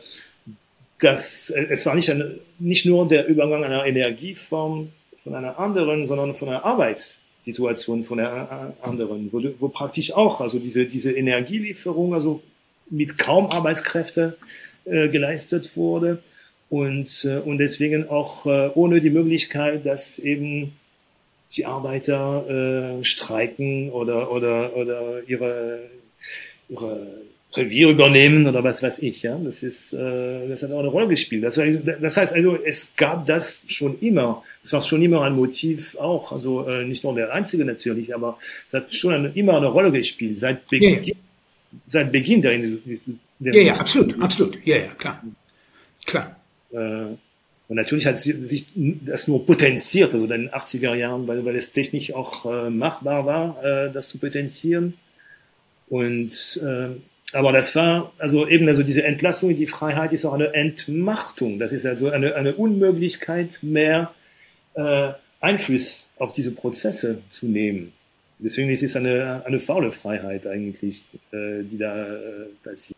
das, es war nicht, eine, nicht nur der Übergang einer Energieform von einer anderen, sondern von einer Arbeitssituation von einer anderen, wo, wo praktisch auch, also diese, diese Energielieferung, also mit kaum Arbeitskräfte, äh, geleistet wurde und, äh, und deswegen auch äh, ohne die Möglichkeit, dass eben die Arbeiter äh, streiken oder, oder, oder ihre, ihre Revier übernehmen oder was weiß ich. Ja, das ist, äh, das hat auch eine Rolle gespielt. Das, das heißt also, es gab das schon immer. Es war schon immer ein Motiv auch. Also äh, nicht nur der einzige natürlich, aber es hat schon eine, immer eine Rolle gespielt seit Beginn, ja, seit Beginn der, ja, ja, absolut, absolut. Ja, ja, klar. Klar. Äh, und natürlich hat sich das nur potenziert, also in den 80er Jahren, weil, weil es technisch auch äh, machbar war, äh, das zu potenzieren. Und äh, aber das war also eben also diese Entlassung in die Freiheit ist auch eine Entmachtung. Das ist also eine, eine Unmöglichkeit mehr äh, Einfluss auf diese Prozesse zu nehmen. Deswegen ist es eine, eine faule Freiheit eigentlich, äh, die da äh, passiert.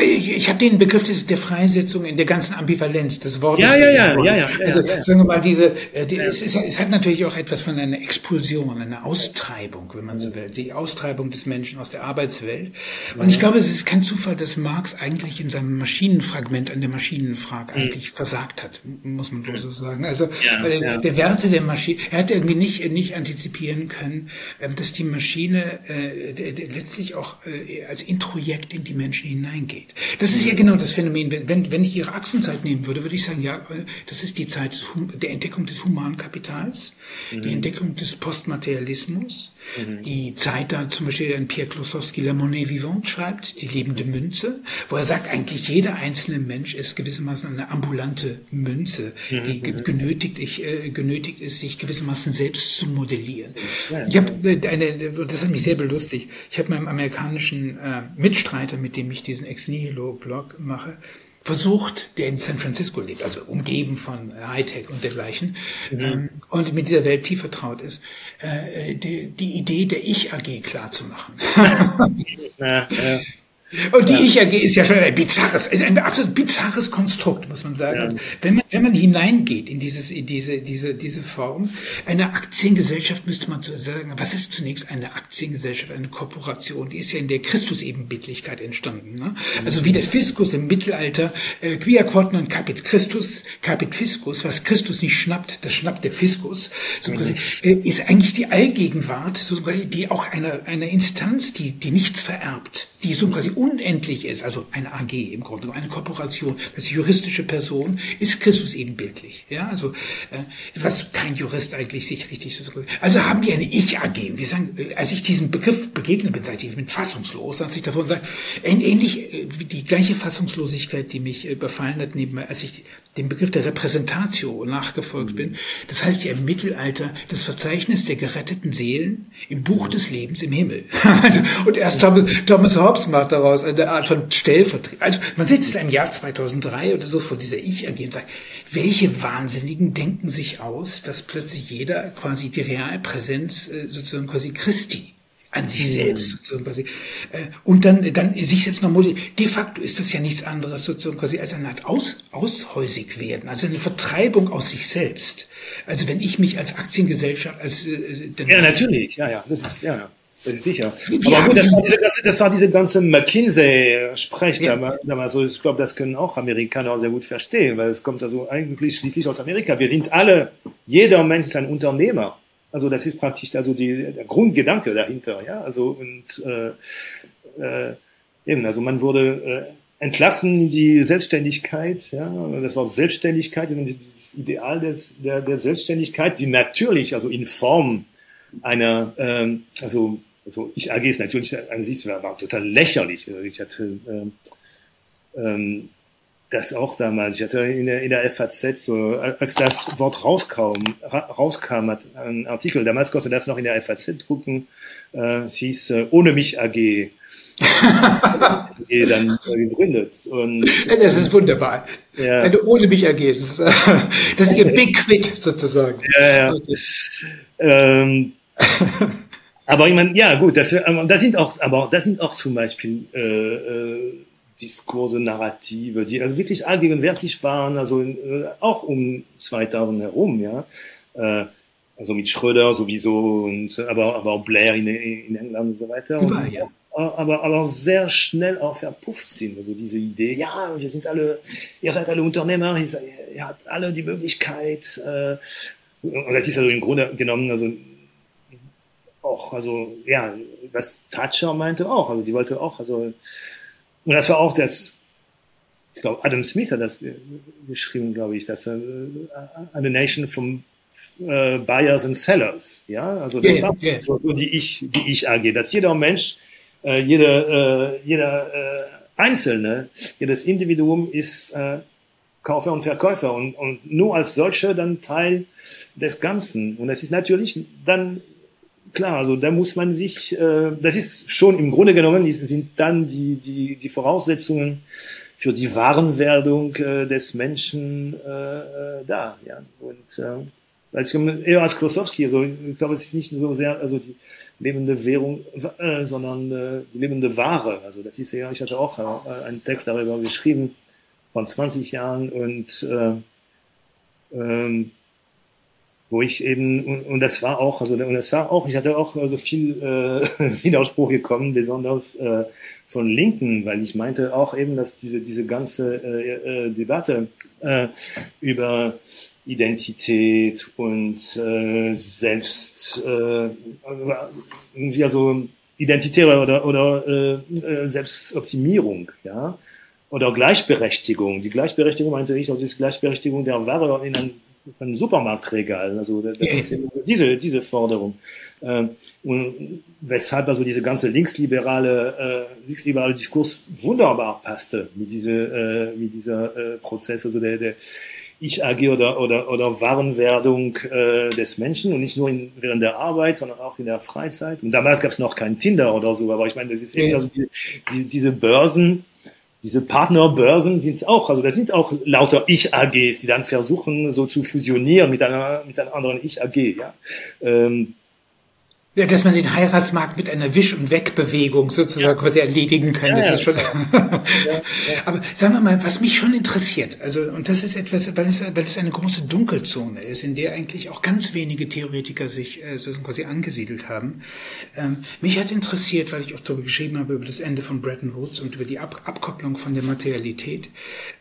Ich, ich habe den Begriff des, der Freisetzung in der ganzen Ambivalenz des Wortes. Ja, ja, ja, ja, ja. Also ja, ja. sagen wir mal, diese, äh, die, ja. es, es, es, hat natürlich auch etwas von einer Expulsion, einer Austreibung, wenn man so will, die Austreibung des Menschen aus der Arbeitswelt. Und ich glaube, es ist kein Zufall, dass Marx eigentlich in seinem Maschinenfragment an der Maschinenfrage mhm. eigentlich versagt hat, muss man wohl so sagen. Also weil der Werte der Maschine, er hat irgendwie nicht nicht antizipieren können, ähm, dass die Maschine äh, letztlich auch äh, als Introjekt in die Menschen hinein hineingeht. Das ist ja genau das Phänomen. Wenn, wenn ich Ihre Achsenzeit nehmen würde, würde ich sagen, ja, das ist die Zeit der Entdeckung des Humankapitals, mhm. die Entdeckung des Postmaterialismus, mhm. die Zeit da zum Beispiel ein Pierre Klosowski La Monnaie Vivante schreibt, die lebende Münze, wo er sagt, eigentlich jeder einzelne Mensch ist gewissermaßen eine ambulante Münze, mhm. die mhm. genötigt, ich, äh, genötigt ist, sich gewissermaßen selbst zu modellieren. Ja. Ich habe äh, eine, das hat mich sehr belustigt. Ich habe meinem amerikanischen äh, Mitstreiter, mit dem ich diesen Ex Nihilo-Blog mache, versucht, der in San Francisco lebt, also umgeben von Hightech und dergleichen, mhm. ähm, und mit dieser Welt tief vertraut ist, äh, die, die Idee der Ich-AG klar zu machen. <laughs> ja, ja. Und die ja. Ich-AG ist ja schon ein bizarres, ein absolut bizarres Konstrukt, muss man sagen. Ja. Wenn man, wenn man hineingeht in dieses, in diese, diese, diese Form, eine Aktiengesellschaft müsste man sagen, was ist zunächst eine Aktiengesellschaft, eine Korporation? Die ist ja in der Christus-Ebenbildlichkeit entstanden, ne? Also wie der Fiskus im Mittelalter, äh, quia quod non capit Christus, capit Fiskus, was Christus nicht schnappt, das schnappt der Fiskus, so quasi, äh, ist eigentlich die Allgegenwart, so quasi, die auch eine, eine Instanz, die, die nichts vererbt, die so quasi unendlich ist, also eine AG im Grunde, eine Kooperation, das juristische Person, ist Christus ebenbildlich. Ja, also äh, was kein Jurist eigentlich sich richtig so. Also haben wir eine Ich-AG. Wir sagen, äh, als ich diesem Begriff begegne, bin ich bin fassungslos, als ich davon sage, ähnlich äh, die gleiche Fassungslosigkeit, die mich äh, befallen hat, neben als ich dem Begriff der Repräsentatio nachgefolgt bin. Das heißt ja im Mittelalter das Verzeichnis der geretteten Seelen im Buch des Lebens im Himmel. <laughs> also, und erst Thomas, Thomas Hobbes macht daraus eine Art von Stellvertretung. Also man sitzt im Jahr 2003 oder so vor dieser Ich-AG und sagt, welche Wahnsinnigen denken sich aus, dass plötzlich jeder quasi die Realpräsenz äh, sozusagen quasi Christi an sich mhm. selbst sozusagen quasi. Äh, und dann, dann sich selbst noch motiviert. De facto ist das ja nichts anderes sozusagen quasi als eine Art aus, aushäusig werden, also eine Vertreibung aus sich selbst. Also wenn ich mich als Aktiengesellschaft, als äh, Ja, natürlich, ja, ja, das ist, ja, ja. Das ist sicher. Wie Aber gut, das war, diese ganze, das war diese ganze McKinsey-Sprech ja. damals. So, ich glaube, das können auch Amerikaner sehr gut verstehen, weil es kommt also eigentlich schließlich aus Amerika. Wir sind alle, jeder Mensch ist ein Unternehmer. Also das ist praktisch also die, der Grundgedanke dahinter, ja. Also und äh, äh, eben, also man wurde äh, entlassen in die Selbstständigkeit, ja. Das war Selbstständigkeit, das Ideal des, der, der Selbstständigkeit, die natürlich, also in Form einer, ähm, also also ich AG ist natürlich an sich war, war total lächerlich. Also ich hatte ähm, ähm, das auch damals. Ich hatte in der, in der FAZ so, als das Wort rauskam, rauskam, hat ein Artikel, damals konnte das noch in der FAZ drucken, äh, es hieß äh, Ohne mich AG. <laughs> dann äh, gegründet. Und, das ist wunderbar. Ja. Eine Ohne mich AG. Das ist, <laughs> das ist ihr Big Quit sozusagen. Ja, ja. Okay. Ähm, aber ich meine, ja gut, das, das sind auch, aber das sind auch zum Beispiel äh, äh, Diskurse, Narrative, die also wirklich allgegenwärtig waren, also äh, auch um 2000 herum, ja. Äh, also mit Schröder sowieso und aber aber auch Blair in, in England und so weiter. Überall, und, ja. Aber, aber sehr schnell auch verpufft sind. Also diese Idee, ja, wir sind alle, ihr seid alle Unternehmer, ihr, ihr habt alle die Möglichkeit. Äh, und das ist also im Grunde genommen also auch, also ja, was Thatcher meinte auch, also die wollte auch, also und das war auch das, ich glaube, Adam Smith hat das geschrieben, glaube ich, dass äh, eine Nation from äh, Buyers and Sellers, ja, also das yeah, war yeah. So, die ich, die ich AG, dass jeder Mensch, äh, jeder, äh, jeder äh, Einzelne, jedes Individuum ist äh, Käufer und Verkäufer und, und nur als solche dann Teil des Ganzen. Und das ist natürlich dann klar, also da muss man sich, äh, das ist schon im Grunde genommen, sind dann die, die, die Voraussetzungen für die Warenwerdung äh, des Menschen äh, äh da. Ja. Und äh, als eher als Klosowski, also ich glaube, es ist nicht so sehr also die lebende Währung, äh, sondern äh, die lebende Ware. Also das ist ja, ich hatte auch äh, einen Text darüber geschrieben von 20 Jahren und äh, ähm, wo ich eben und, und das war auch also und das war auch ich hatte auch also viel äh, <laughs> Widerspruch gekommen besonders äh, von Linken weil ich meinte auch eben dass diese diese ganze äh, äh, Debatte äh, über Identität und äh, selbst äh, also identitäre oder oder äh, äh, Selbstoptimierung ja oder Gleichberechtigung. Die Gleichberechtigung meinte ich auch diese Gleichberechtigung der Ware in einem von Supermarktregalen. Also das ist <laughs> diese, diese Forderung. Ähm, und weshalb also diese ganze linksliberale, äh, linksliberale Diskurs wunderbar passte mit, diese, äh, mit dieser äh, Prozess, also der, der Ich-AG oder, oder, oder Warenwerdung äh, des Menschen und nicht nur in, während der Arbeit, sondern auch in der Freizeit. Und damals gab es noch kein Tinder oder so, aber ich meine, das ist eben also die, die, diese Börsen, diese Partnerbörsen sind auch, also da sind auch lauter Ich-AGs, die dann versuchen, so zu fusionieren mit einer, mit einer anderen Ich-AG, ja. Ähm, Ja, dass man den Heiratsmarkt mit einer Wisch- und Wegbewegung sozusagen ja. quasi erledigen kann, ja, das ja. ist schon. <laughs> Aber sagen wir mal, was mich schon interessiert, also, und das ist etwas, weil es, weil es eine große Dunkelzone ist, in der eigentlich auch ganz wenige Theoretiker sich äh, so quasi angesiedelt haben. Ähm, mich hat interessiert, weil ich auch darüber geschrieben habe, über das Ende von Bretton Woods und über die Ab Abkopplung von der Materialität.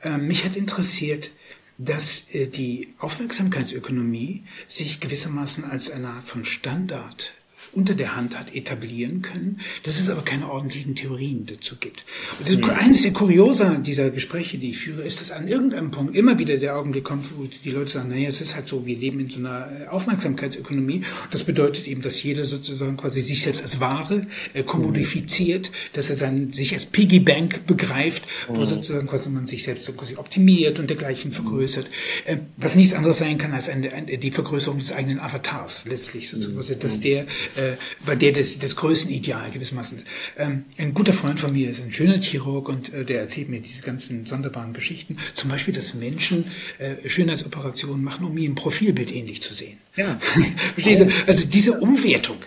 Ähm, mich hat interessiert, dass äh, die Aufmerksamkeitsökonomie sich gewissermaßen als eine Art von Standard unter der Hand hat etablieren können, dass es aber keine ordentlichen Theorien dazu gibt. Und das, mhm. eines der Kuriosa dieser Gespräche, die ich führe, ist, dass an irgendeinem Punkt immer wieder der Augenblick kommt, wo die Leute sagen, naja, es ist halt so, wir leben in so einer äh, Aufmerksamkeitsökonomie. Das bedeutet eben, dass jeder sozusagen quasi sich selbst als Ware äh, kommodifiziert, dass er sein, sich als Piggy Bank begreift, wo sozusagen quasi man sich selbst so quasi optimiert und dergleichen vergrößert. Äh, was nichts anderes sein kann als eine, eine, die Vergrößerung des eigenen Avatars letztlich sozusagen, mhm. dass der äh, bei der das, das Größenideal gewissermaßen ist. Ähm, ein guter Freund von mir ist ein schöner Chirurg und äh, der erzählt mir diese ganzen sonderbaren Geschichten. Zum Beispiel, dass Menschen äh, Schönheitsoperationen machen, um ihrem Profilbild ähnlich zu sehen. Ja. <laughs> Verstehst du? Also diese Umwertung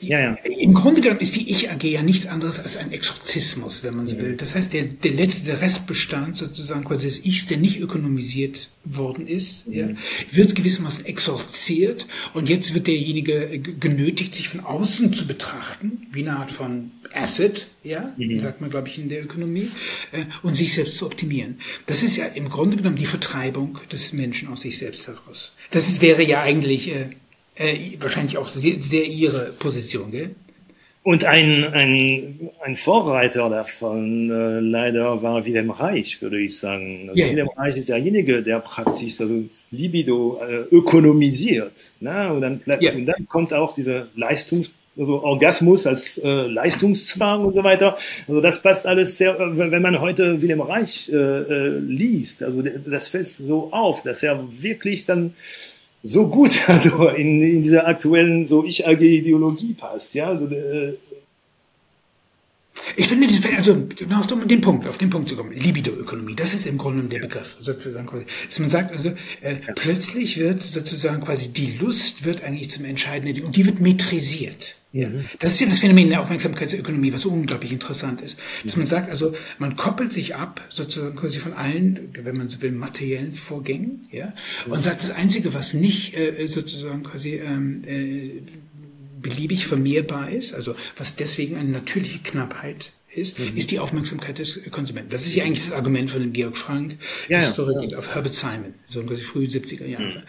ja, ja. Im Grunde genommen ist die Ich-AG ja nichts anderes als ein Exorzismus, wenn man so will. Das heißt, der, der letzte, der Restbestand sozusagen quasi des Ichs, der nicht ökonomisiert worden ist, mhm. wird gewissermaßen exorziert und jetzt wird derjenige genötigt, sich von außen zu betrachten, wie eine Art von Asset, ja, mhm. sagt man, glaube ich, in der Ökonomie, äh, und sich selbst zu optimieren. Das ist ja im Grunde genommen die Vertreibung des Menschen aus sich selbst heraus. Das ist, wäre ja eigentlich äh, äh, wahrscheinlich auch sehr, sehr ihre Position, gell? Und ein, ein, ein Vorreiter davon äh, leider war Wilhelm Reich, würde ich sagen. Also ja, Wilhelm. Reich ist derjenige, der praktisch also Libido äh, ökonomisiert. Ne? Und, dann, ja. und dann kommt auch diese Leistungs also Orgasmus als äh, Leistungszwang und so weiter. Also das passt alles sehr, wenn man heute Wilhelm Reich äh, äh, liest, also das fällt so auf, dass er wirklich dann so gut <laughs> also in, in dieser aktuellen so Ich-AG-Ideologie passt. Ja, also, äh, ich finde, also genau auf den Punkt, auf den Punkt zu kommen, Libido-Ökonomie, das ist im Grunde der Begriff, sozusagen quasi. Dass man sagt, also äh, plötzlich wird sozusagen quasi die Lust wird eigentlich zum Entscheidenden und die wird metrisiert. Ja. Mhm. Das ist ja das Phänomen der Aufmerksamkeitsökonomie, was unglaublich interessant ist. Dass man sagt, also man koppelt sich ab, sozusagen quasi von allen, wenn man so will, materiellen Vorgängen, ja, und sagt, das Einzige, was nicht äh, sozusagen quasi ähm, äh, beliebig vermehrbar ist, also was deswegen eine natürliche Knappheit ist, mhm. ist die Aufmerksamkeit des Konsumenten. Das ist ja eigentlich das Argument von dem Georg Frank, ja, das zurückgeht ja. auf Herbert Simon, so quasi frühe 70er Jahre.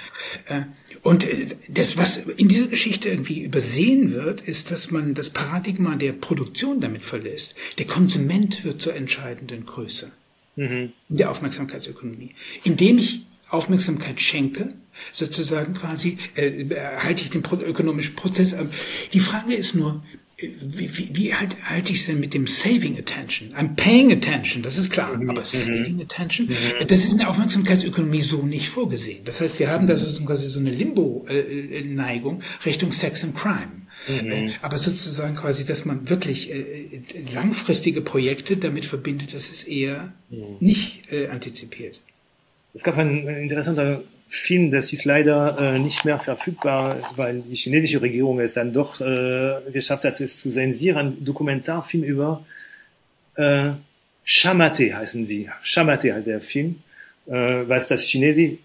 Mhm. Und äh, das, was in dieser Geschichte irgendwie übersehen wird, ist, dass man das Paradigma der Produktion damit verlässt. Der Konsument wird zur entscheidenden Größe mhm. der Aufmerksamkeitsökonomie. Indem ich Aufmerksamkeit schenke, sozusagen quasi, äh, halte ich den ökonomischen Prozess an. Die Frage ist nur, wie, wie, wie halt, halte ich es denn mit dem Saving Attention? I'm paying attention, das ist klar, mhm. aber Saving mhm. Attention, mhm. das ist in der Aufmerksamkeitsökonomie so nicht vorgesehen. Das heißt, wir haben da so quasi so eine Limbo-Neigung Richtung Sex and Crime. Mhm. Äh, aber sozusagen quasi, dass man wirklich äh, langfristige Projekte damit verbindet, das ist eher mhm. nicht äh, antizipiert. Es gab ein interessanter Film, das ist leider äh, nicht mehr verfügbar, weil die chinesische Regierung es dann doch äh, geschafft hat, es zu zensieren. Ein Dokumentarfilm über äh, Shamate heißen sie. Shamate heißt der Film, äh, was das Chinesisch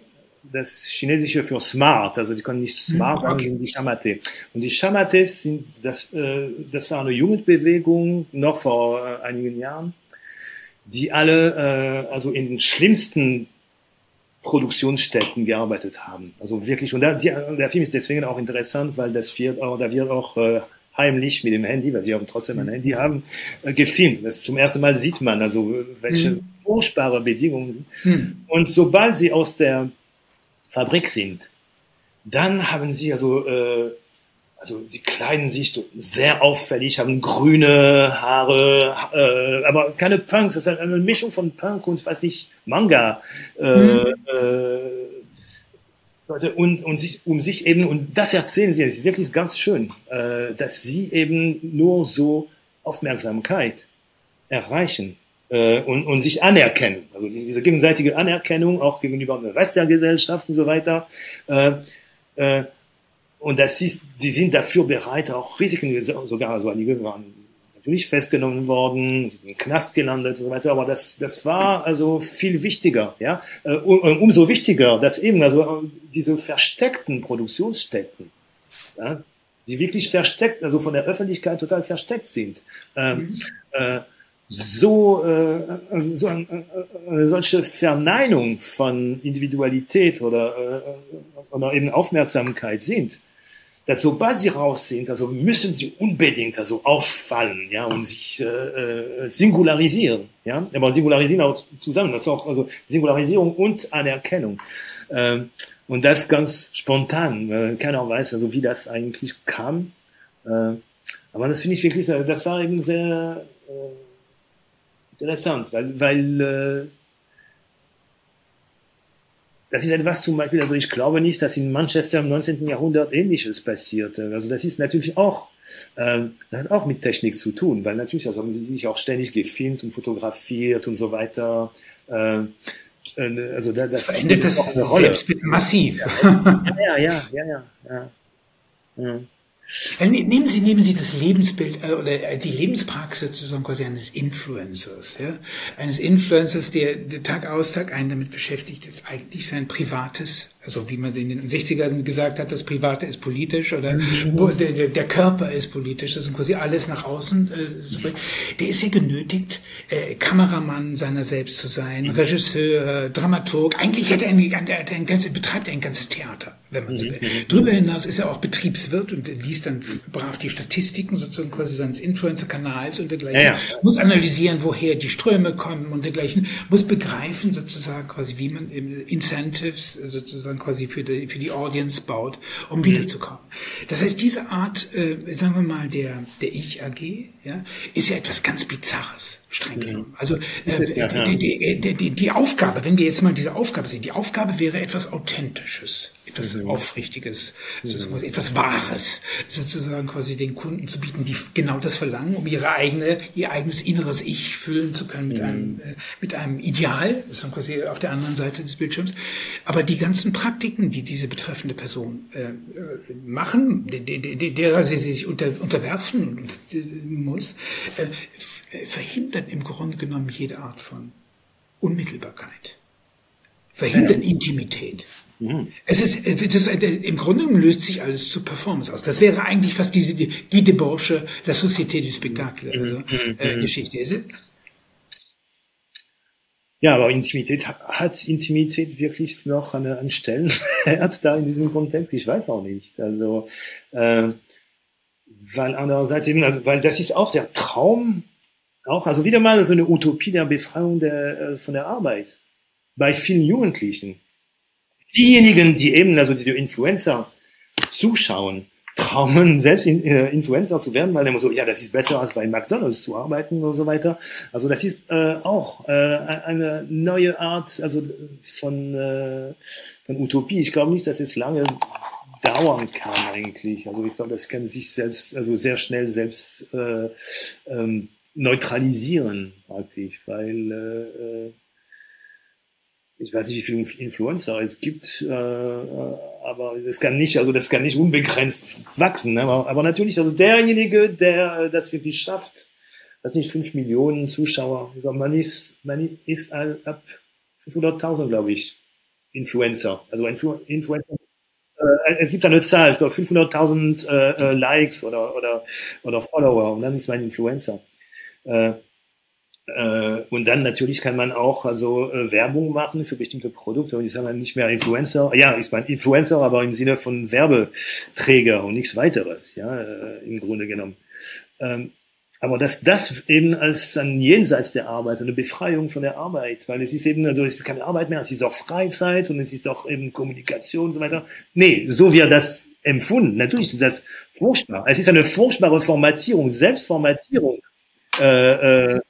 das Chinesische für smart, also die können nicht smart sagen, okay. sind die Shamate. Und die Shamates sind, das, äh, das war eine Jugendbewegung noch vor äh, einigen Jahren, die alle, äh, also in den schlimmsten Produktionsstätten gearbeitet haben. Also wirklich, und der, der Film ist deswegen auch interessant, weil das wird, auch, da wird auch äh, heimlich mit dem Handy, weil sie auch trotzdem ein Handy haben, äh, gefilmt. Das zum ersten Mal sieht man also, welche mhm. furchtbare Bedingungen. Mhm. Und sobald sie aus der Fabrik sind, dann haben sie also äh, also die kleiden sich sehr auffällig, haben grüne Haare, äh, aber keine Punks. Das ist halt eine Mischung von Punk und, weiß nicht, Manga. Äh, mhm. äh, und, und sich, um sich eben, und das erzählen sie, das ist wirklich ganz schön, äh, dass sie eben nur so Aufmerksamkeit erreichen äh, und, und sich anerkennen. Also diese, diese gegenseitige Anerkennung auch gegenüber dem Rest der Gesellschaft und so weiter. Äh, äh, und das ist, die sind dafür bereit, auch Risiken, sogar, also einige waren natürlich festgenommen worden, sind im Knast gelandet und so weiter, aber das, das war also viel wichtiger, ja, äh, umso wichtiger, dass eben also diese versteckten Produktionsstätten, ja, die wirklich versteckt, also von der Öffentlichkeit total versteckt sind, äh, mhm. äh, so, äh, also so eine, eine solche Verneinung von Individualität oder, äh, oder eben Aufmerksamkeit sind, dass sobald sie raus sind, also müssen sie unbedingt also auffallen, ja, und sich äh, äh, singularisieren, ja, aber singularisieren auch zusammen, das ist auch also Singularisierung und Anerkennung. Ähm, und das ganz spontan. Äh, keiner weiß also, wie das eigentlich kam. Äh, aber das finde ich wirklich, das war eben sehr äh, interessant, weil, weil äh, das ist etwas zum Beispiel, also ich glaube nicht, dass in Manchester im 19. Jahrhundert Ähnliches passierte. Also das ist natürlich auch, ähm, das hat auch mit Technik zu tun, weil natürlich also haben sie sich auch ständig gefilmt und fotografiert und so weiter. Äh, also da, das verändert das Selbstbild massiv. Ja, ja, ja, ja, ja. ja. ja. Ne, nehmen Sie, nehmen Sie das Lebensbild äh, oder äh, die Lebenspraxis sozusagen quasi eines Influencers, ja? eines Influencers, der, der Tag aus Tag ein damit beschäftigt ist, eigentlich sein privates also wie man in den 60ern gesagt hat, das Private ist politisch oder mhm. der, der, Körper ist politisch, das ist quasi alles nach außen. Äh, der ist ja genötigt, äh, Kameramann seiner selbst zu sein, Regisseur, Dramaturg. Eigentlich hat er ein, ein, ein, ein betreibt er ein ganzes Theater, wenn man so will. Mhm. Darüber hinaus ist er auch Betriebswirt und liest dann brav die Statistiken sozusagen quasi seines Influencer-Kanals und dergleichen. Ja, ja. Muss analysieren, woher die Ströme kommen und dergleichen. Muss begreifen sozusagen quasi, wie man Incentives sozusagen dann quasi für die, für die Audience baut, um wiederzukommen. Das heißt, diese Art, äh, sagen wir mal, der, der Ich-AG, ja, ist ja etwas ganz Bizarres, streng genommen. Also äh, die, die, die, die Aufgabe, wenn wir jetzt mal diese Aufgabe sehen, die Aufgabe wäre etwas Authentisches etwas mhm. Aufrichtiges, mhm. etwas Wahres, sozusagen quasi den Kunden zu bieten, die genau das verlangen, um ihre eigene, ihr eigenes inneres Ich füllen zu können mit mhm. einem, äh, mit einem Ideal, das ist quasi auf der anderen Seite des Bildschirms. Aber die ganzen Praktiken, die diese betreffende Person äh, äh machen, derer sie sich unter, unterwerfen muss, äh, verhindern im Grunde genommen jede Art von Unmittelbarkeit, verhindern ja. Intimität. Mhm. Es ist, es ist, im Grunde löst sich alles zur Performance aus. Das wäre eigentlich fast diese Guy Debauche, La Société du Spectacle, mhm. also, mhm. äh, Geschichte. Ist es? Ja, aber Intimität, hat Intimität wirklich noch eine, einen Stellenwert <laughs> da in diesem Kontext? Ich weiß auch nicht. Also, äh, weil andererseits eben, also, weil das ist auch der Traum, auch, also wieder mal so eine Utopie der Befreiung der, äh, von der Arbeit bei vielen Jugendlichen diejenigen, die eben, also diese Influencer zuschauen, trauen, selbst äh, Influencer zu werden, weil immer so, ja, das ist besser als bei McDonalds zu arbeiten und so weiter. Also das ist äh, auch äh, eine neue Art, also von, äh, von Utopie. Ich glaube nicht, dass es lange dauern kann eigentlich. Also ich glaube, das kann sich selbst, also sehr schnell selbst äh, ähm, neutralisieren praktisch, weil äh, äh ich weiß nicht, wie viele Influencer es gibt, äh, aber das kann nicht, also das kann nicht unbegrenzt wachsen. Ne? Aber, aber natürlich, also derjenige, der das wirklich schafft, das nicht fünf Millionen Zuschauer, man ist, man ist ab 500.000, glaube ich, Influencer. Also Influ Influencer. Äh, es gibt eine Zahl, ich glaube 500.000 äh, äh, Likes oder, oder, oder Follower und dann ist man Influencer. Äh, äh, und dann natürlich kann man auch also äh, Werbung machen für bestimmte Produkte. Und ich sage mal nicht mehr Influencer. Ja, ist man Influencer, aber im Sinne von Werbeträger und nichts weiteres, ja, äh, im Grunde genommen. Ähm, aber dass das eben als ein Jenseits der Arbeit, eine Befreiung von der Arbeit, weil es ist eben, also es ist keine Arbeit mehr, es ist auch Freizeit und es ist auch eben Kommunikation und so weiter. Nee, so wie er das empfunden. Natürlich ist das furchtbar. Es ist eine furchtbare Formatierung, Selbstformatierung. Äh, äh,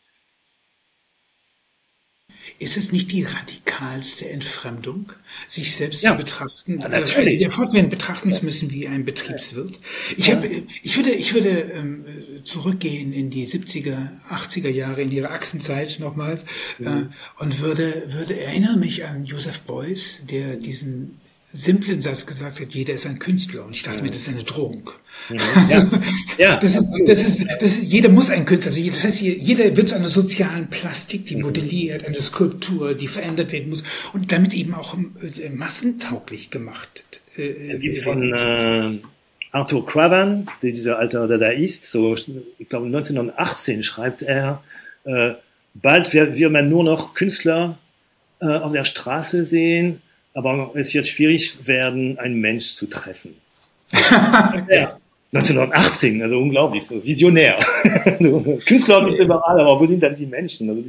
ist es nicht die radikalste Entfremdung, sich selbst ja, zu betrachten, ja, äh, der fortwährend betrachten zu müssen wie ein Betriebswirt? Ich, hab, ich würde, ich würde ähm, zurückgehen in die 70er, 80er Jahre, in ihre Achsenzeit nochmals, mhm. äh, und würde, würde erinnern mich an Joseph Beuys, der diesen simplen Satz gesagt hat, jeder ist ein Künstler. Und ich dachte mir, das ist eine Drohung. Ja. <laughs> ja. Das, ist, das, ist, das ist, jeder muss ein Künstler sein. Das heißt, jeder wird zu einer sozialen Plastik, die modelliert, eine Skulptur, die verändert werden muss und damit eben auch äh, massentauglich gemacht. Äh, es gibt von äh, Arthur Cravan, dieser alte Dadaist, so, ich glaube 1918 schreibt er, äh, bald wird, wird man nur noch Künstler äh, auf der Straße sehen, aber es wird schwierig werden, einen Mensch zu treffen. <laughs> ja. 1918, also unglaublich, so visionär. <laughs> Künstler nicht überall, aber wo sind dann die Menschen? Also